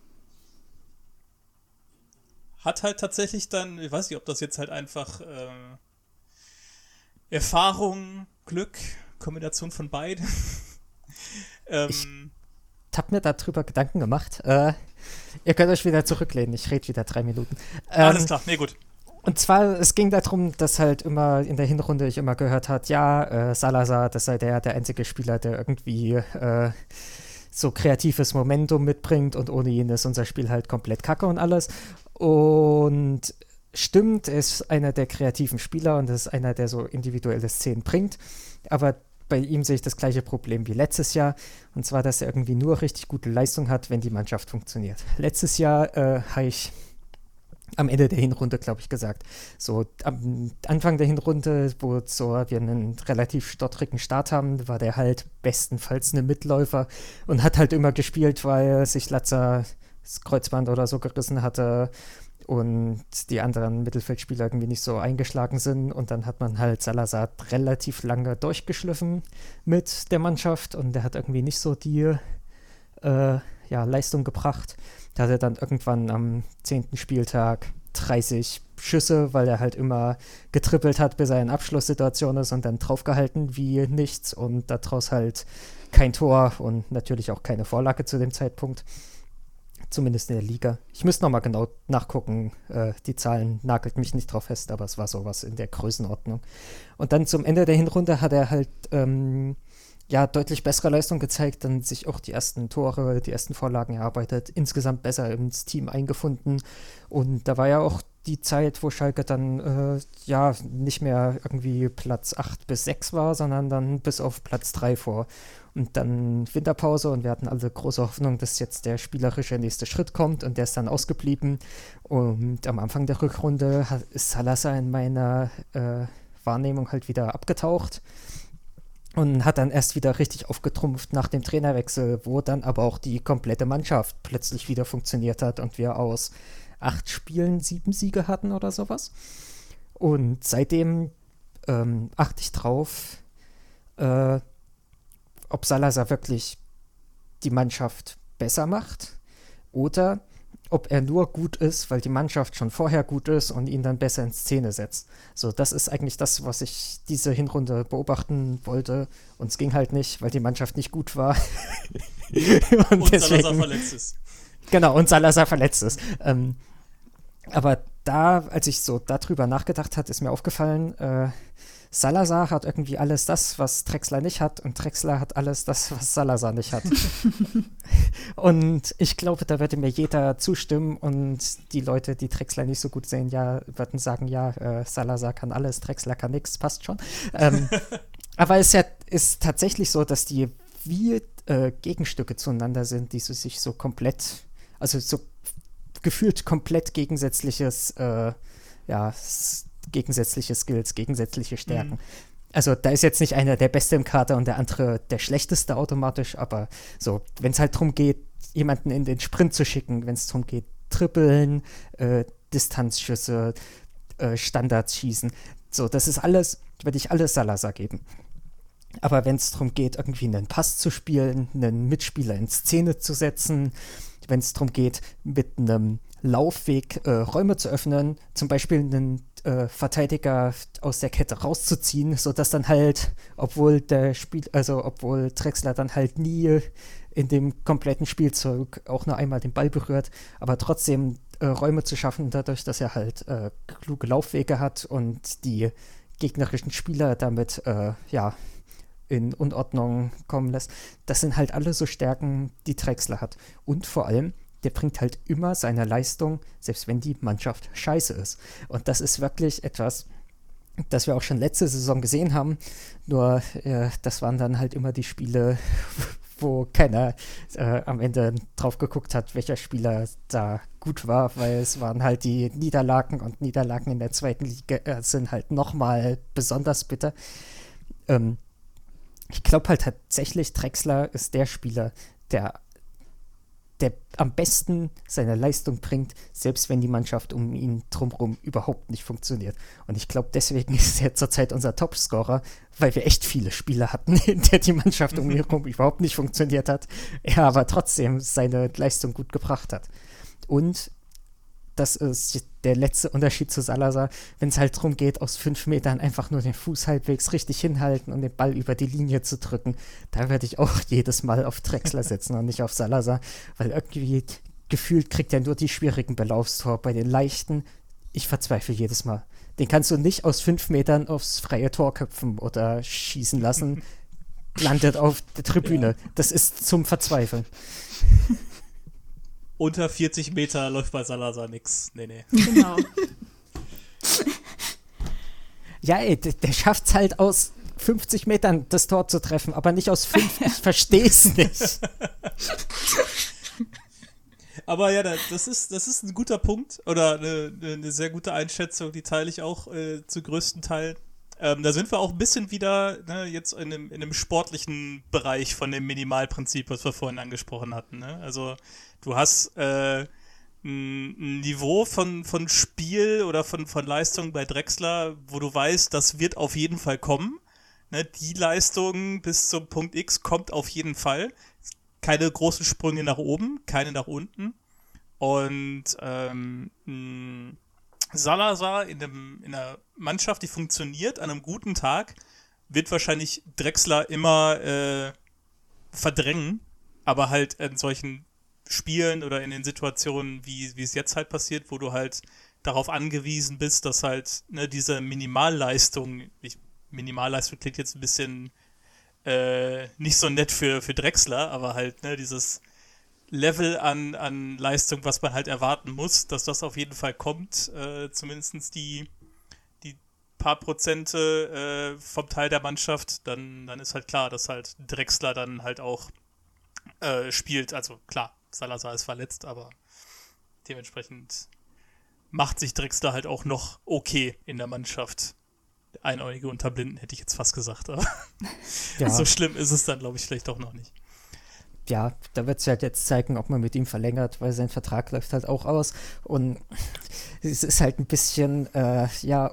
hat halt tatsächlich dann, ich weiß nicht, ob das jetzt halt einfach äh, Erfahrung, Glück, Kombination von beiden
ähm, ich habe mir darüber Gedanken gemacht. Äh, ihr könnt euch wieder zurücklehnen. Ich rede wieder drei Minuten.
Ähm, Alles klar, nee, gut.
Und zwar, es ging darum, dass halt immer in der Hinrunde ich immer gehört hat, ja, äh, Salazar, das sei der, der einzige Spieler, der irgendwie äh, so kreatives Momentum mitbringt und ohne ihn ist unser Spiel halt komplett kacke und alles. Und stimmt, er ist einer der kreativen Spieler und ist einer, der so individuelle Szenen bringt. Aber bei ihm sehe ich das gleiche Problem wie letztes Jahr. Und zwar, dass er irgendwie nur richtig gute Leistung hat, wenn die Mannschaft funktioniert. Letztes Jahr äh, habe ich am Ende der Hinrunde, glaube ich, gesagt. So am Anfang der Hinrunde, wo so wir einen relativ stottrigen Start haben, war der halt bestenfalls eine Mitläufer und hat halt immer gespielt, weil sich Latzer das Kreuzband oder so gerissen hatte und die anderen Mittelfeldspieler irgendwie nicht so eingeschlagen sind. Und dann hat man halt Salazar relativ lange durchgeschliffen mit der Mannschaft und der hat irgendwie nicht so die äh, ja, Leistung gebracht. Da hat er dann irgendwann am zehnten Spieltag 30 Schüsse, weil er halt immer getrippelt hat, bis er in Abschlusssituation ist und dann draufgehalten wie nichts und daraus halt kein Tor und natürlich auch keine Vorlage zu dem Zeitpunkt. Zumindest in der Liga. Ich müsste nochmal genau nachgucken. Äh, die Zahlen nagelt mich nicht drauf fest, aber es war sowas in der Größenordnung. Und dann zum Ende der Hinrunde hat er halt ähm, ja deutlich bessere Leistung gezeigt, dann sich auch die ersten Tore, die ersten Vorlagen erarbeitet, insgesamt besser ins Team eingefunden. Und da war ja auch die Zeit, wo Schalke dann äh, ja nicht mehr irgendwie Platz 8 bis 6 war, sondern dann bis auf Platz 3 vor. Und dann Winterpause und wir hatten alle große Hoffnung, dass jetzt der spielerische nächste Schritt kommt und der ist dann ausgeblieben. Und am Anfang der Rückrunde ist Salazar in meiner äh, Wahrnehmung halt wieder abgetaucht und hat dann erst wieder richtig aufgetrumpft nach dem Trainerwechsel, wo dann aber auch die komplette Mannschaft plötzlich wieder funktioniert hat und wir aus acht Spielen sieben Siege hatten oder sowas. Und seitdem ähm, achte ich drauf, äh, ob Salazar wirklich die Mannschaft besser macht oder ob er nur gut ist, weil die Mannschaft schon vorher gut ist und ihn dann besser in Szene setzt. So, das ist eigentlich das, was ich diese Hinrunde beobachten wollte. Und es ging halt nicht, weil die Mannschaft nicht gut war.
und, und deswegen, Salazar verletzt ist.
Genau, und Salazar verletzt ist. Ähm, aber da, als ich so darüber nachgedacht habe, ist mir aufgefallen, äh, Salazar hat irgendwie alles das, was Drexler nicht hat, und Drexler hat alles das, was Salazar nicht hat. und ich glaube, da würde mir jeder zustimmen und die Leute, die Drexler nicht so gut sehen, ja, würden sagen, ja, äh, Salazar kann alles, Drexler kann nichts, passt schon. Ähm, aber es ist ja ist tatsächlich so, dass die wie äh, Gegenstücke zueinander sind, die so sich so komplett, also so gefühlt komplett gegensätzliches, äh, ja, gegensätzliche Skills, gegensätzliche Stärken. Mhm. Also da ist jetzt nicht einer der Beste im Kader und der andere der Schlechteste automatisch, aber so, wenn es halt darum geht, jemanden in den Sprint zu schicken, wenn es darum geht, Trippeln, äh, Distanzschüsse, äh, Standards schießen, so, das ist alles, würde ich alles Salazar geben. Aber wenn es darum geht, irgendwie einen Pass zu spielen, einen Mitspieler in Szene zu setzen, wenn es darum geht, mit einem Laufweg äh, Räume zu öffnen, zum Beispiel einen äh, Verteidiger aus der Kette rauszuziehen, sodass dann halt, obwohl der Spiel, also obwohl Drexler dann halt nie in dem kompletten Spielzeug auch nur einmal den Ball berührt, aber trotzdem äh, Räume zu schaffen, dadurch, dass er halt äh, kluge Laufwege hat und die gegnerischen Spieler damit äh, ja in Unordnung kommen lässt. Das sind halt alle so Stärken, die Drexler hat. Und vor allem, der bringt halt immer seine Leistung, selbst wenn die Mannschaft scheiße ist. Und das ist wirklich etwas, das wir auch schon letzte Saison gesehen haben. Nur äh, das waren dann halt immer die Spiele, wo keiner äh, am Ende drauf geguckt hat, welcher Spieler da gut war, weil es waren halt die Niederlagen und Niederlagen in der zweiten Liga äh, sind halt nochmal besonders bitter. Ähm, ich glaube halt tatsächlich, Drexler ist der Spieler, der, der am besten seine Leistung bringt, selbst wenn die Mannschaft um ihn drumherum überhaupt nicht funktioniert. Und ich glaube, deswegen ist er zurzeit unser Topscorer, weil wir echt viele Spiele hatten, in der die Mannschaft um ihn herum überhaupt nicht funktioniert hat, er aber trotzdem seine Leistung gut gebracht hat. Und das ist der letzte Unterschied zu Salazar, wenn es halt darum geht, aus fünf Metern einfach nur den Fuß halbwegs richtig hinhalten und den Ball über die Linie zu drücken. Da werde ich auch jedes Mal auf Drexler setzen und nicht auf Salazar, weil irgendwie gefühlt kriegt er nur die schwierigen Belaufstor. Bei den leichten, ich verzweifle jedes Mal. Den kannst du nicht aus fünf Metern aufs freie Tor köpfen oder schießen lassen. Landet auf der Tribüne. Ja. Das ist zum Verzweifeln
unter 40 Meter läuft bei Salazar nix. Nee, nee. Genau.
ja, ey, der, der schafft's halt aus 50 Metern das Tor zu treffen, aber nicht aus 5. Ich verstehe es nicht.
Aber ja, das ist, das ist ein guter Punkt oder eine, eine sehr gute Einschätzung, die teile ich auch äh, zu größten Teil. Ähm, da sind wir auch ein bisschen wieder ne, jetzt in einem, in einem sportlichen Bereich von dem Minimalprinzip, was wir vorhin angesprochen hatten. Ne? Also du hast äh, ein Niveau von, von Spiel oder von, von Leistung bei Drexler, wo du weißt, das wird auf jeden Fall kommen. Ne, die Leistung bis zum Punkt X kommt auf jeden Fall. Keine großen Sprünge nach oben, keine nach unten. Und ähm, Salazar in, dem, in einer Mannschaft, die funktioniert, an einem guten Tag, wird wahrscheinlich Drexler immer äh, verdrängen, aber halt in solchen Spielen oder in den Situationen, wie, wie es jetzt halt passiert, wo du halt darauf angewiesen bist, dass halt ne, diese Minimalleistung, ich, Minimalleistung klingt jetzt ein bisschen äh, nicht so nett für, für Drexler, aber halt ne, dieses Level an, an Leistung, was man halt erwarten muss, dass das auf jeden Fall kommt, äh, zumindest die, die paar Prozente äh, vom Teil der Mannschaft, dann, dann ist halt klar, dass halt Drexler dann halt auch äh, spielt. Also klar, Salazar ist verletzt, aber dementsprechend macht sich Drexler halt auch noch okay in der Mannschaft. Einäugige unter Blinden hätte ich jetzt fast gesagt, aber ja. so schlimm ist es dann, glaube ich, vielleicht auch noch nicht.
Ja, da wird sich halt jetzt zeigen, ob man mit ihm verlängert, weil sein Vertrag läuft halt auch aus. Und es ist halt ein bisschen, äh, ja,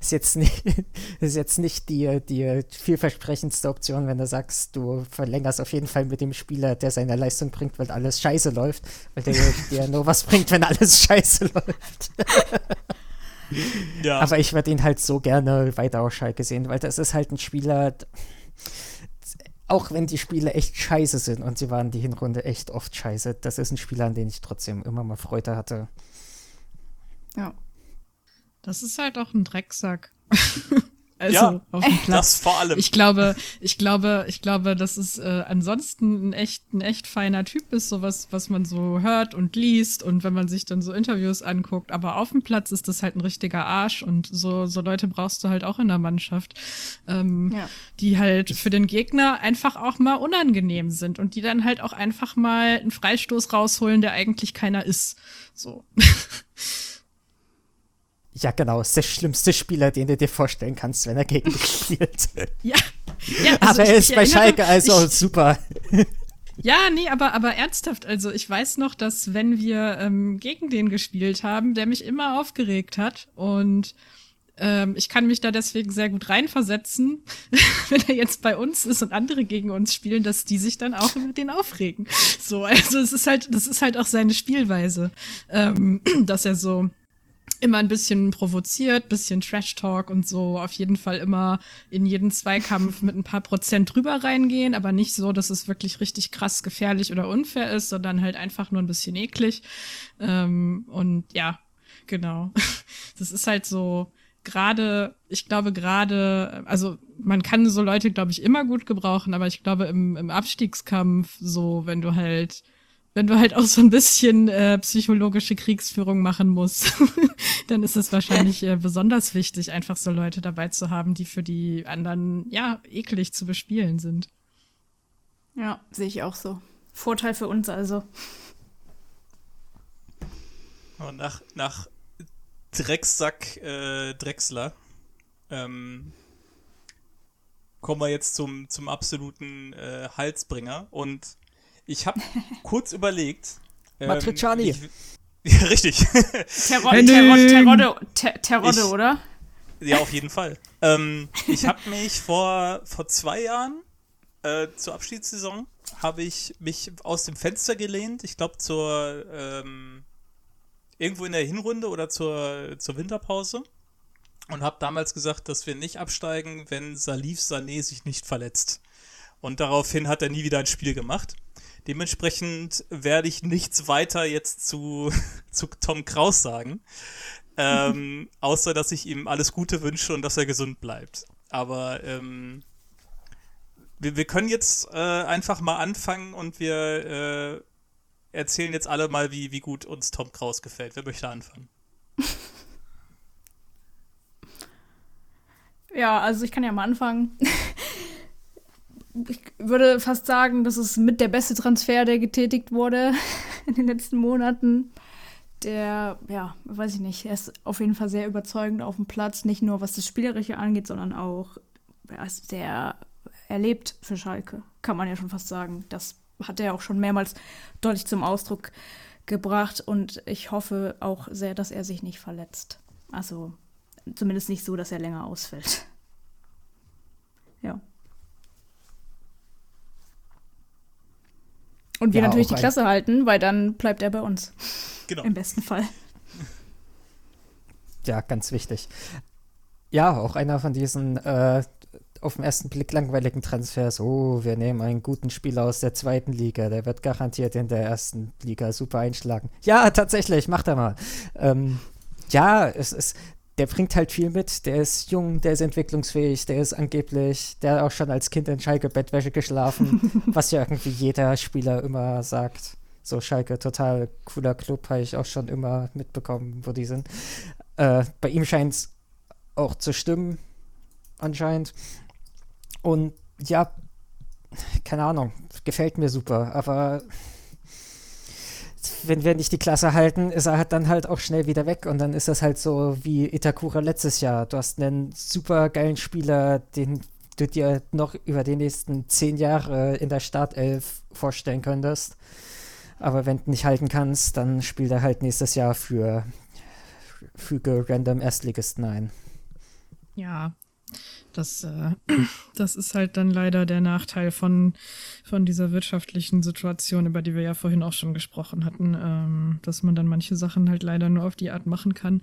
ist jetzt nicht, ist jetzt nicht die, die vielversprechendste Option, wenn du sagst, du verlängerst auf jeden Fall mit dem Spieler, der seine Leistung bringt, weil alles scheiße läuft, weil der dir nur was bringt, wenn alles scheiße läuft. ja. Aber ich würde ihn halt so gerne weiter auf Schalke sehen, weil das ist halt ein Spieler, auch wenn die Spiele echt scheiße sind und sie waren die Hinrunde echt oft scheiße, das ist ein Spieler, an den ich trotzdem immer mal Freude hatte.
Ja. Das ist halt auch ein Drecksack.
also ja, auf dem Platz. Das vor allem.
Ich glaube, ich glaube, ich glaube, dass es äh, ansonsten ein echt, ein echt feiner Typ ist, sowas, was man so hört und liest und wenn man sich dann so Interviews anguckt. Aber auf dem Platz ist das halt ein richtiger Arsch und so, so Leute brauchst du halt auch in der Mannschaft, ähm, ja. die halt für den Gegner einfach auch mal unangenehm sind und die dann halt auch einfach mal einen Freistoß rausholen, der eigentlich keiner ist. So.
Ja, genau, ist der schlimmste Spieler, den du dir vorstellen kannst, wenn er gegen dich spielt.
ja. ja
also aber er ist bei Schalke also ich, super.
Ja, nee, aber, aber ernsthaft, also ich weiß noch, dass wenn wir ähm, gegen den gespielt haben, der mich immer aufgeregt hat und ähm, ich kann mich da deswegen sehr gut reinversetzen, wenn er jetzt bei uns ist und andere gegen uns spielen, dass die sich dann auch über den aufregen. So, also es ist halt, das ist halt auch seine Spielweise, ähm, dass er so immer ein bisschen provoziert, bisschen Trash-Talk und so. Auf jeden Fall immer in jeden Zweikampf mit ein paar Prozent drüber reingehen, aber nicht so, dass es wirklich richtig krass gefährlich oder unfair ist, sondern halt einfach nur ein bisschen eklig. Ähm, und ja, genau. Das ist halt so, gerade, ich glaube gerade, also man kann so Leute, glaube ich, immer gut gebrauchen, aber ich glaube im, im Abstiegskampf, so wenn du halt wenn du halt auch so ein bisschen äh, psychologische Kriegsführung machen musst, dann ist es wahrscheinlich äh, besonders wichtig, einfach so Leute dabei zu haben, die für die anderen, ja, eklig zu bespielen sind.
Ja, sehe ich auch so. Vorteil für uns also.
Und nach, nach Drecksack äh, Drechsler ähm, kommen wir jetzt zum, zum absoluten äh, Halsbringer und ich habe kurz überlegt.
Ähm, Matriciani.
Ich, ja, richtig.
Terodde, Terodde, oder?
Ja, auf jeden Fall. ähm, ich habe mich vor, vor zwei Jahren äh, zur Abschiedssaison habe ich mich aus dem Fenster gelehnt. Ich glaube zur ähm, irgendwo in der Hinrunde oder zur, zur Winterpause und habe damals gesagt, dass wir nicht absteigen, wenn Salif Sané sich nicht verletzt. Und daraufhin hat er nie wieder ein Spiel gemacht. Dementsprechend werde ich nichts weiter jetzt zu, zu Tom Kraus sagen. Ähm, außer, dass ich ihm alles Gute wünsche und dass er gesund bleibt. Aber ähm, wir, wir, können jetzt äh, einfach mal anfangen und wir äh, erzählen jetzt alle mal, wie, wie gut uns Tom Kraus gefällt. Wer möchte anfangen?
Ja, also ich kann ja mal anfangen. Ich würde fast sagen, das ist mit der beste Transfer, der getätigt wurde in den letzten Monaten. Der, ja, weiß ich nicht, er ist auf jeden Fall sehr überzeugend auf dem Platz, nicht nur was das Spielerische angeht, sondern auch er ist sehr erlebt für Schalke, kann man ja schon fast sagen. Das hat er auch schon mehrmals deutlich zum Ausdruck gebracht und ich hoffe auch sehr, dass er sich nicht verletzt. Also zumindest nicht so, dass er länger ausfällt. Ja. Und wir ja, natürlich die Klasse halten, weil dann bleibt er bei uns. Genau. Im besten Fall.
Ja, ganz wichtig. Ja, auch einer von diesen äh, auf den ersten Blick langweiligen Transfers. Oh, wir nehmen einen guten Spieler aus der zweiten Liga, der wird garantiert in der ersten Liga super einschlagen. Ja, tatsächlich, macht er mal. Ähm, ja, es ist, der bringt halt viel mit. Der ist jung, der ist entwicklungsfähig, der ist angeblich, der hat auch schon als Kind in Schalke Bettwäsche geschlafen, was ja irgendwie jeder Spieler immer sagt. So, Schalke, total cooler Club, habe ich auch schon immer mitbekommen, wo die sind. Äh, bei ihm scheint es auch zu stimmen, anscheinend. Und ja, keine Ahnung, gefällt mir super, aber wenn wir nicht die Klasse halten, ist er halt dann halt auch schnell wieder weg und dann ist das halt so wie Itakura letztes Jahr. Du hast einen super geilen Spieler, den du dir noch über die nächsten zehn Jahre in der Startelf vorstellen könntest. Aber wenn du nicht halten kannst, dann spielt er halt nächstes Jahr für füge random Erstligisten ein.
Ja, das, äh, das ist halt dann leider der Nachteil von, von dieser wirtschaftlichen Situation, über die wir ja vorhin auch schon gesprochen hatten, ähm, dass man dann manche Sachen halt leider nur auf die Art machen kann.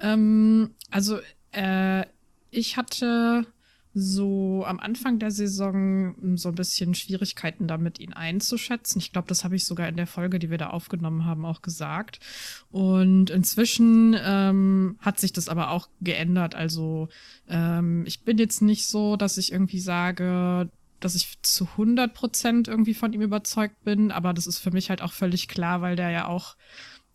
Ähm, also, äh, ich hatte so am Anfang der Saison so ein bisschen Schwierigkeiten damit, ihn einzuschätzen. Ich glaube, das habe ich sogar in der Folge, die wir da aufgenommen haben, auch gesagt. Und inzwischen ähm, hat sich das aber auch geändert. Also ähm, ich bin jetzt nicht so, dass ich irgendwie sage, dass ich zu 100 Prozent irgendwie von ihm überzeugt bin, aber das ist für mich halt auch völlig klar, weil der ja auch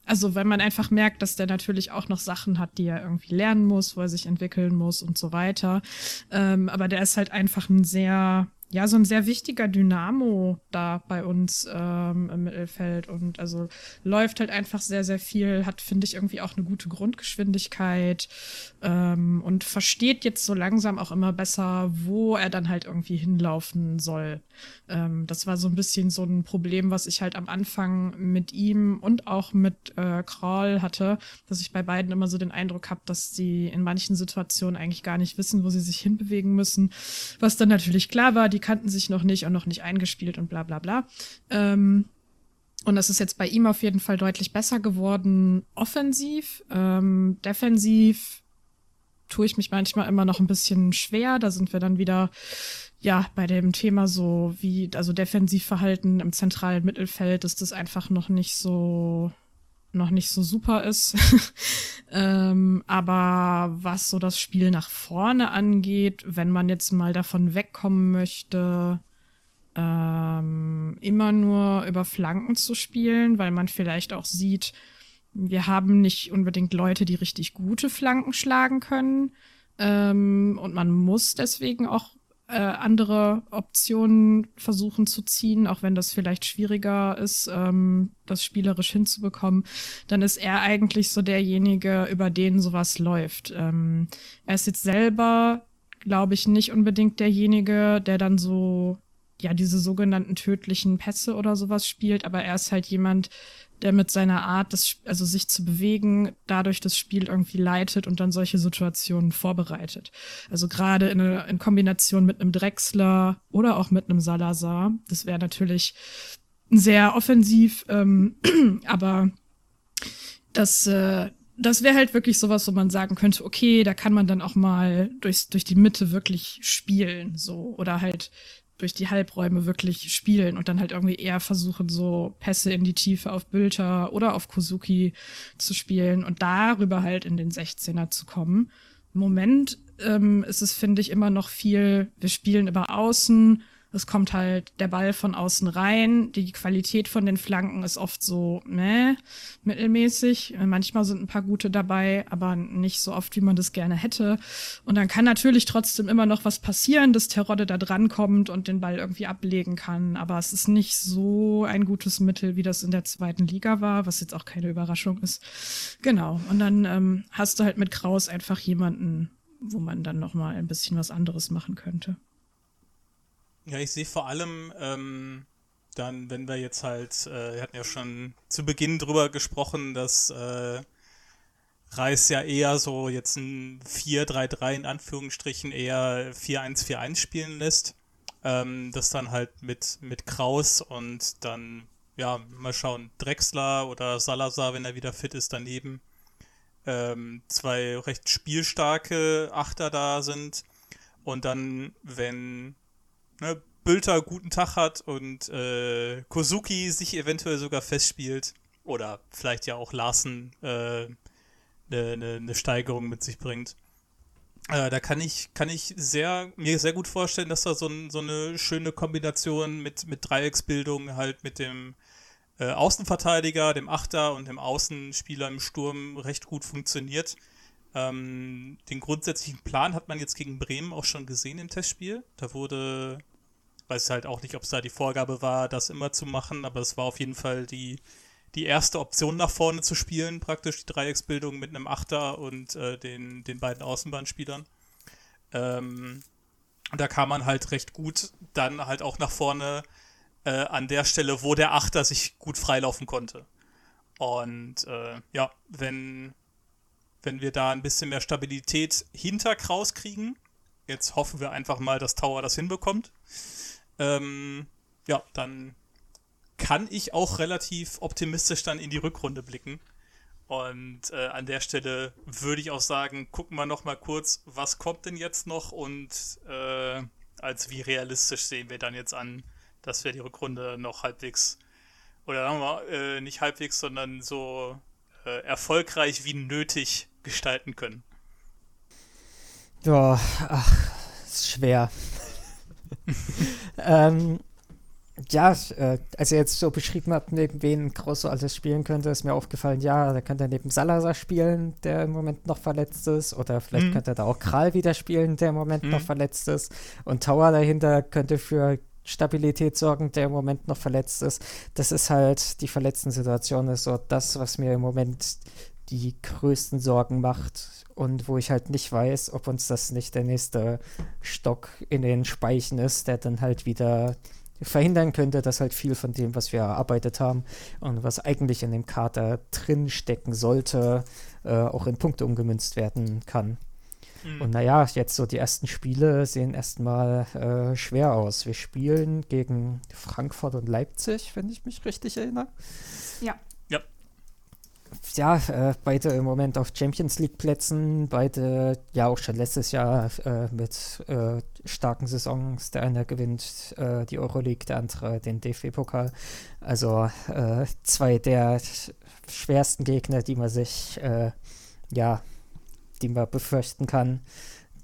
also wenn man einfach merkt, dass der natürlich auch noch Sachen hat, die er irgendwie lernen muss, wo er sich entwickeln muss und so weiter. Ähm, aber der ist halt einfach ein sehr ja, so ein sehr wichtiger Dynamo da bei uns ähm, im Mittelfeld und also läuft halt einfach sehr, sehr viel, hat, finde ich, irgendwie auch eine gute Grundgeschwindigkeit ähm, und versteht jetzt so langsam auch immer besser, wo er dann halt irgendwie hinlaufen soll. Ähm, das war so ein bisschen so ein Problem, was ich halt am Anfang mit ihm und auch mit äh, Kral hatte, dass ich bei beiden immer so den Eindruck habe, dass sie in manchen Situationen eigentlich gar nicht wissen, wo sie sich hinbewegen müssen, was dann natürlich klar war, die kannten sich noch nicht und noch nicht eingespielt und bla bla bla. Ähm, und das ist jetzt bei ihm auf jeden Fall deutlich besser geworden, offensiv. Ähm, defensiv tue ich mich manchmal immer noch ein bisschen schwer. Da sind wir dann wieder ja bei dem Thema so wie, also Defensivverhalten im zentralen Mittelfeld, dass das einfach noch nicht so noch nicht so super ist. ähm, aber was so das Spiel nach vorne angeht, wenn man jetzt mal davon wegkommen möchte, ähm, immer nur über Flanken zu spielen, weil man vielleicht auch sieht, wir haben nicht unbedingt Leute, die richtig gute Flanken schlagen können. Ähm, und man muss deswegen auch äh, andere Optionen versuchen zu ziehen, auch wenn das vielleicht schwieriger ist, ähm, das spielerisch hinzubekommen, dann ist er eigentlich so derjenige, über den sowas läuft. Ähm, er ist jetzt selber, glaube ich, nicht unbedingt derjenige, der dann so ja diese sogenannten tödlichen Pässe oder sowas spielt, aber er ist halt jemand, der mit seiner Art, das, also sich zu bewegen, dadurch das Spiel irgendwie leitet und dann solche Situationen vorbereitet. Also gerade in, in Kombination mit einem Drechsler oder auch mit einem Salazar. Das wäre natürlich sehr offensiv, ähm, aber das, äh, das wäre halt wirklich sowas, wo man sagen könnte, okay, da kann man dann auch mal durchs, durch die Mitte wirklich spielen, so. Oder halt durch die Halbräume wirklich spielen und dann halt irgendwie eher versuchen, so Pässe in die Tiefe auf Bülter oder auf Kozuki zu spielen und darüber halt in den 16er zu kommen. Im Moment ähm, ist es, finde ich, immer noch viel, wir spielen über Außen, Es kommt halt der Ball von außen rein. Die Qualität von den Flanken ist oft so, ne, mittelmäßig. Manchmal sind ein paar gute dabei, aber nicht so oft, wie man das gerne hätte. Und dann kann natürlich trotzdem immer noch was passieren, dass Terodde da dran kommt und den Ball irgendwie ablegen kann. Aber es ist nicht so ein gutes Mittel, wie das in der zweiten Liga war, was jetzt auch keine Überraschung ist. Genau. Und dann ähm, hast du halt mit Kraus einfach jemanden, wo man dann noch mal ein bisschen was anderes machen könnte.
Ja, ich sehe vor allem ähm, dann, wenn wir jetzt halt, äh, wir hatten ja schon zu Beginn drüber gesprochen, dass äh, Reis ja eher so jetzt ein 4-3-3 in Anführungsstrichen eher 4-1-4-1 spielen lässt. Ähm, das dann halt mit, mit Kraus und dann, ja, mal schauen, Drexler oder Salazar, wenn er wieder fit ist, daneben. Ähm, zwei recht spielstarke Achter da sind. Und dann, wenn ne, Bülter guten Tag hat und äh, Kozuki sich eventuell sogar festspielt oder vielleicht ja auch Larsen eine äh, ne, ne, ne Steigerung mit sich bringt. Äh, da kann ich, kann ich sehr, mir sehr gut vorstellen, dass da so, ein, so eine schöne Kombination mit, mit Dreiecksbildung halt mit dem äh, Außenverteidiger, dem Achter und dem Außenspieler im Sturm recht gut funktioniert. Ähm, den grundsätzlichen Plan hat man jetzt gegen Bremen auch schon gesehen im Testspiel. Da wurde, weiß halt auch nicht, ob es da die Vorgabe war, das immer zu machen, aber es war auf jeden Fall die, die erste Option nach vorne zu spielen, praktisch die Dreiecksbildung mit einem Achter und äh, den, den beiden Außenbahnspielern. Ähm, und da kam man halt recht gut dann halt auch nach vorne äh, an der Stelle, wo der Achter sich gut freilaufen konnte. Und äh, ja, wenn, wenn wir da ein bisschen mehr Stabilität hinter Kraus kriegen. Jetzt hoffen wir einfach mal, dass Tower das hinbekommt. Ähm, ja, dann kann ich auch relativ optimistisch dann in die Rückrunde blicken. Und äh, an der Stelle würde ich auch sagen, gucken wir noch mal kurz, was kommt denn jetzt noch und äh, als wie realistisch sehen wir dann jetzt an, dass wir die Rückrunde noch halbwegs oder sagen wir äh, nicht halbwegs, sondern so äh, erfolgreich wie nötig gestalten können.
Ja, ach, ist schwer. ähm, ja, äh, als ihr jetzt so beschrieben habt, neben wen Grosso alles spielen könnte, ist mir aufgefallen, ja, da könnte er neben Salazar spielen, der im Moment noch verletzt ist. Oder vielleicht mhm. könnte er da auch Kral wieder spielen, der im Moment mhm. noch verletzt ist. Und Tower dahinter könnte für Stabilität sorgen, der im Moment noch verletzt ist. Das ist halt, die verletzten Situation ist so das, was mir im Moment die größten Sorgen macht und wo ich halt nicht weiß, ob uns das nicht der nächste Stock in den Speichen ist, der dann halt wieder verhindern könnte, dass halt viel von dem, was wir erarbeitet haben und was eigentlich in dem Kater drin stecken sollte, äh, auch in Punkte umgemünzt werden kann. Mhm. Und naja, jetzt so die ersten Spiele sehen erstmal äh, schwer aus. Wir spielen gegen Frankfurt und Leipzig, wenn ich mich richtig erinnere.
Ja
ja, äh, beide im Moment auf Champions League Plätzen, beide ja auch schon letztes Jahr äh, mit äh, starken Saisons. Der eine gewinnt äh, die Euroleague, der andere den DFB-Pokal. Also äh, zwei der schwersten Gegner, die man sich, äh, ja, die man befürchten kann.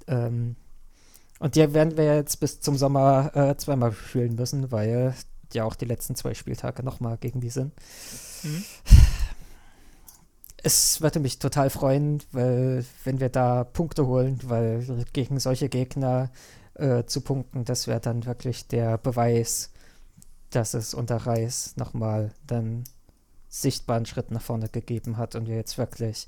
Ähm, und die werden wir jetzt bis zum Sommer zweimal fühlen müssen, weil ja auch die letzten zwei Spieltage nochmal gegen die sind. Mhm es würde mich total freuen, weil wenn wir da Punkte holen, weil gegen solche Gegner äh, zu punkten, das wäre dann wirklich der Beweis, dass es unter Reis nochmal dann sichtbaren Schritt nach vorne gegeben hat und wir jetzt wirklich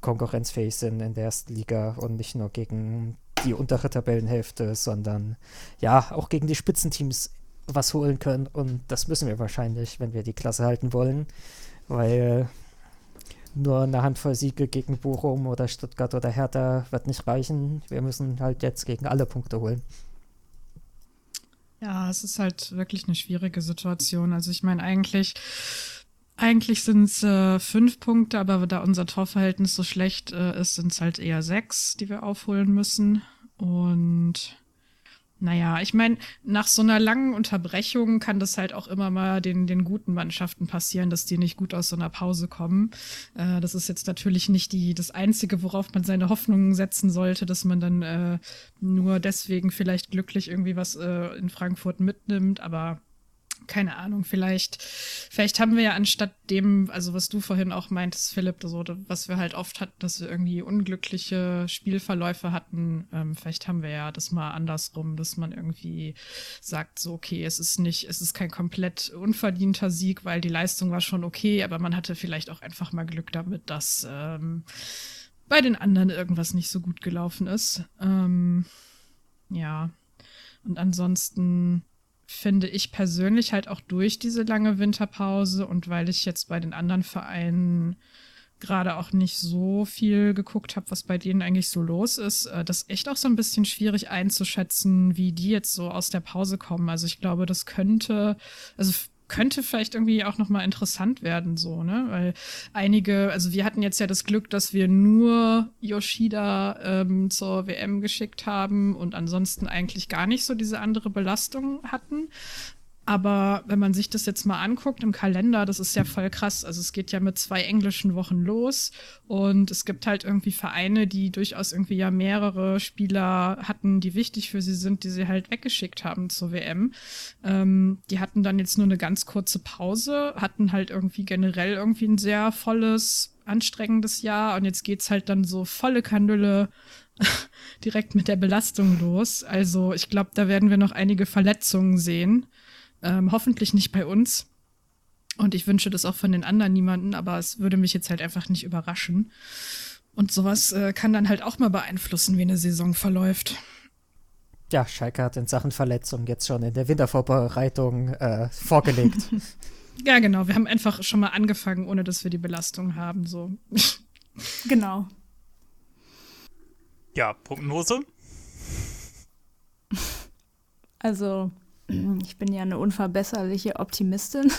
konkurrenzfähig sind in der ersten Liga und nicht nur gegen die untere Tabellenhälfte, sondern ja, auch gegen die Spitzenteams was holen können. Und das müssen wir wahrscheinlich, wenn wir die Klasse halten wollen, weil nur eine Handvoll Siege gegen Bochum oder Stuttgart oder Hertha wird nicht reichen. Wir müssen halt jetzt gegen alle Punkte holen.
Ja, es ist halt wirklich eine schwierige Situation. Also ich meine, eigentlich, eigentlich sind es äh, fünf Punkte, aber da unser Torverhältnis so schlecht äh, ist, sind es halt eher sechs, die wir aufholen müssen. Und Naja, ich meine, nach so einer langen Unterbrechung kann das halt auch immer mal den, den guten Mannschaften passieren, dass die nicht gut aus so einer Pause kommen. Äh, das ist jetzt natürlich nicht die, das Einzige, worauf man seine Hoffnungen setzen sollte, dass man dann äh, nur deswegen vielleicht glücklich irgendwie was äh, in Frankfurt mitnimmt, aber keine Ahnung, vielleicht, vielleicht haben wir ja anstatt dem, also was du vorhin auch meintest, Philipp, so, was wir halt oft hatten, dass wir irgendwie unglückliche Spielverläufe hatten, ähm, vielleicht haben wir ja das mal andersrum, dass man irgendwie sagt, so, okay, es ist nicht, es ist kein komplett unverdienter Sieg, weil die Leistung war schon okay, aber man hatte vielleicht auch einfach mal Glück damit, dass ähm, bei den anderen irgendwas nicht so gut gelaufen ist. Ähm, ja. Und ansonsten finde ich persönlich halt auch durch diese lange Winterpause und weil ich jetzt bei den anderen Vereinen gerade auch nicht so viel geguckt habe, was bei denen eigentlich so los ist, äh, das echt auch so ein bisschen schwierig einzuschätzen, wie die jetzt so aus der Pause kommen. Also ich glaube, das könnte, also könnte vielleicht irgendwie auch nochmal interessant werden, so, ne? Weil einige, also wir hatten jetzt ja das Glück, dass wir nur Yoshida ähm, zur WM geschickt haben und ansonsten eigentlich gar nicht so diese andere Belastung hatten. Aber wenn man sich das jetzt mal anguckt im Kalender, das ist ja voll krass. Also es geht ja mit zwei englischen Wochen los und es gibt halt irgendwie Vereine, die durchaus irgendwie ja mehrere Spieler hatten, die wichtig für sie sind, die sie halt weggeschickt haben zur WM. Ähm, die hatten dann jetzt nur eine ganz kurze Pause, hatten halt irgendwie generell irgendwie ein sehr volles, anstrengendes Jahr und jetzt geht's halt dann so volle Kanüle direkt mit der Belastung los. Also ich glaube, da werden wir noch einige Verletzungen sehen. Ähm, hoffentlich nicht bei uns. Und ich wünsche das auch von den anderen niemanden, aber es würde mich jetzt halt einfach nicht überraschen. Und sowas äh, kann dann halt auch mal beeinflussen, wie eine Saison verläuft.
Ja, Schalke hat in Sachen Verletzung jetzt schon in der Wintervorbereitung äh, vorgelegt.
ja, genau. Wir haben einfach schon mal angefangen, ohne dass wir die Belastung haben. So.
genau.
Ja, Prognose?
Also, ich bin ja eine unverbesserliche Optimistin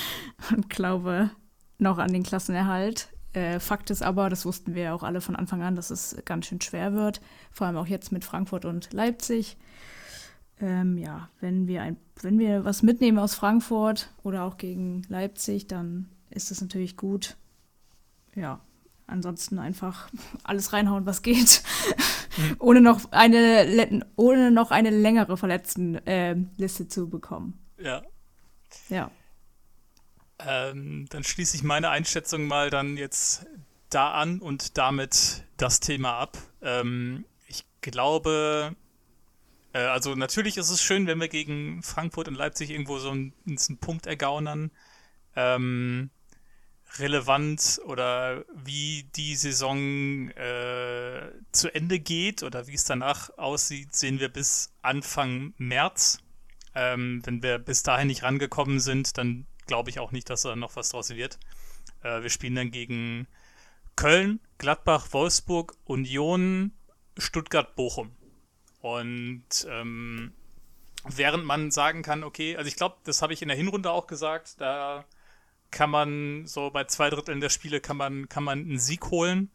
und glaube noch an den Klassenerhalt. Äh, Fakt ist aber, das wussten wir ja auch alle von Anfang an, dass es ganz schön schwer wird, vor allem auch jetzt mit Frankfurt und Leipzig. Ähm, ja, wenn wir, ein, wenn wir was mitnehmen aus Frankfurt oder auch gegen Leipzig, dann ist das natürlich gut. Ja, ansonsten einfach alles reinhauen, was geht. Mhm. ohne, noch eine, ohne noch eine längere Verletztenliste äh, zu bekommen.
Ja.
Ja.
Ähm, dann schließe ich meine Einschätzung mal dann jetzt da an und damit das Thema ab. Ähm, ich glaube, äh, also natürlich ist es schön, wenn wir gegen Frankfurt und Leipzig irgendwo so einen, einen Punkt ergaunern. Ähm, relevant oder wie die Saison äh, zu Ende geht oder wie es danach aussieht, sehen wir bis Anfang März. Ähm, wenn wir bis dahin nicht rangekommen sind, dann glaube ich auch nicht, dass da noch was draus wird. Äh, wir spielen dann gegen Köln, Gladbach, Wolfsburg, Union, Stuttgart, Bochum. Und ähm, während man sagen kann, okay, also ich glaube, das habe ich in der Hinrunde auch gesagt, da kann man so bei zwei Dritteln der Spiele kann man, kann man einen Sieg holen.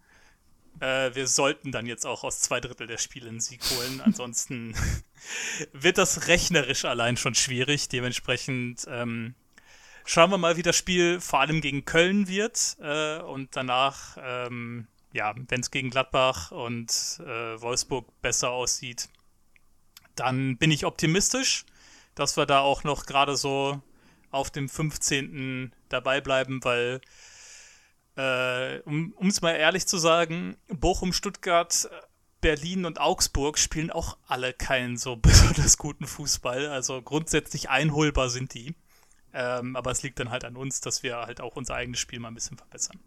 Äh, wir sollten dann jetzt auch aus zwei Drittel der Spiele einen Sieg holen. Ansonsten wird das rechnerisch allein schon schwierig. Dementsprechend ähm, schauen wir mal, wie das Spiel vor allem gegen Köln wird. Äh, und danach, ähm, ja, wenn es gegen Gladbach und äh, Wolfsburg besser aussieht, dann bin ich optimistisch, dass wir da auch noch gerade so auf dem 15. dabei bleiben, weil, äh, um es mal ehrlich zu sagen, Bochum, Stuttgart, Berlin und Augsburg spielen auch alle keinen so besonders guten Fußball. Also grundsätzlich einholbar sind die. Ähm, aber es liegt dann halt an uns, dass wir halt auch unser eigenes Spiel mal ein bisschen verbessern.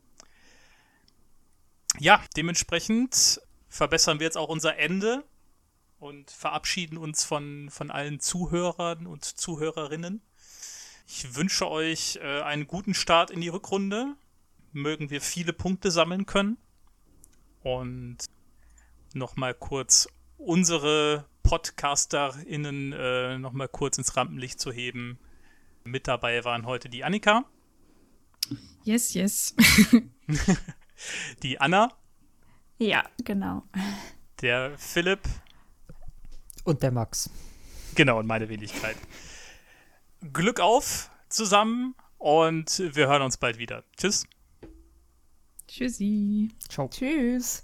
Ja, dementsprechend verbessern wir jetzt auch unser Ende und verabschieden uns von, von allen Zuhörern und Zuhörerinnen. Ich wünsche euch äh, einen guten Start in die Rückrunde. Mögen wir viele Punkte sammeln können. Und nochmal kurz unsere PodcasterInnen äh, nochmal kurz ins Rampenlicht zu heben. Mit dabei waren heute die Annika.
Yes, yes.
die Anna.
Ja, genau.
Der Philipp.
Und der Max.
Genau, und meine Wenigkeit. Glück auf zusammen und wir hören uns bald wieder. Tschüss.
Tschüssi.
Ciao.
Tschüss.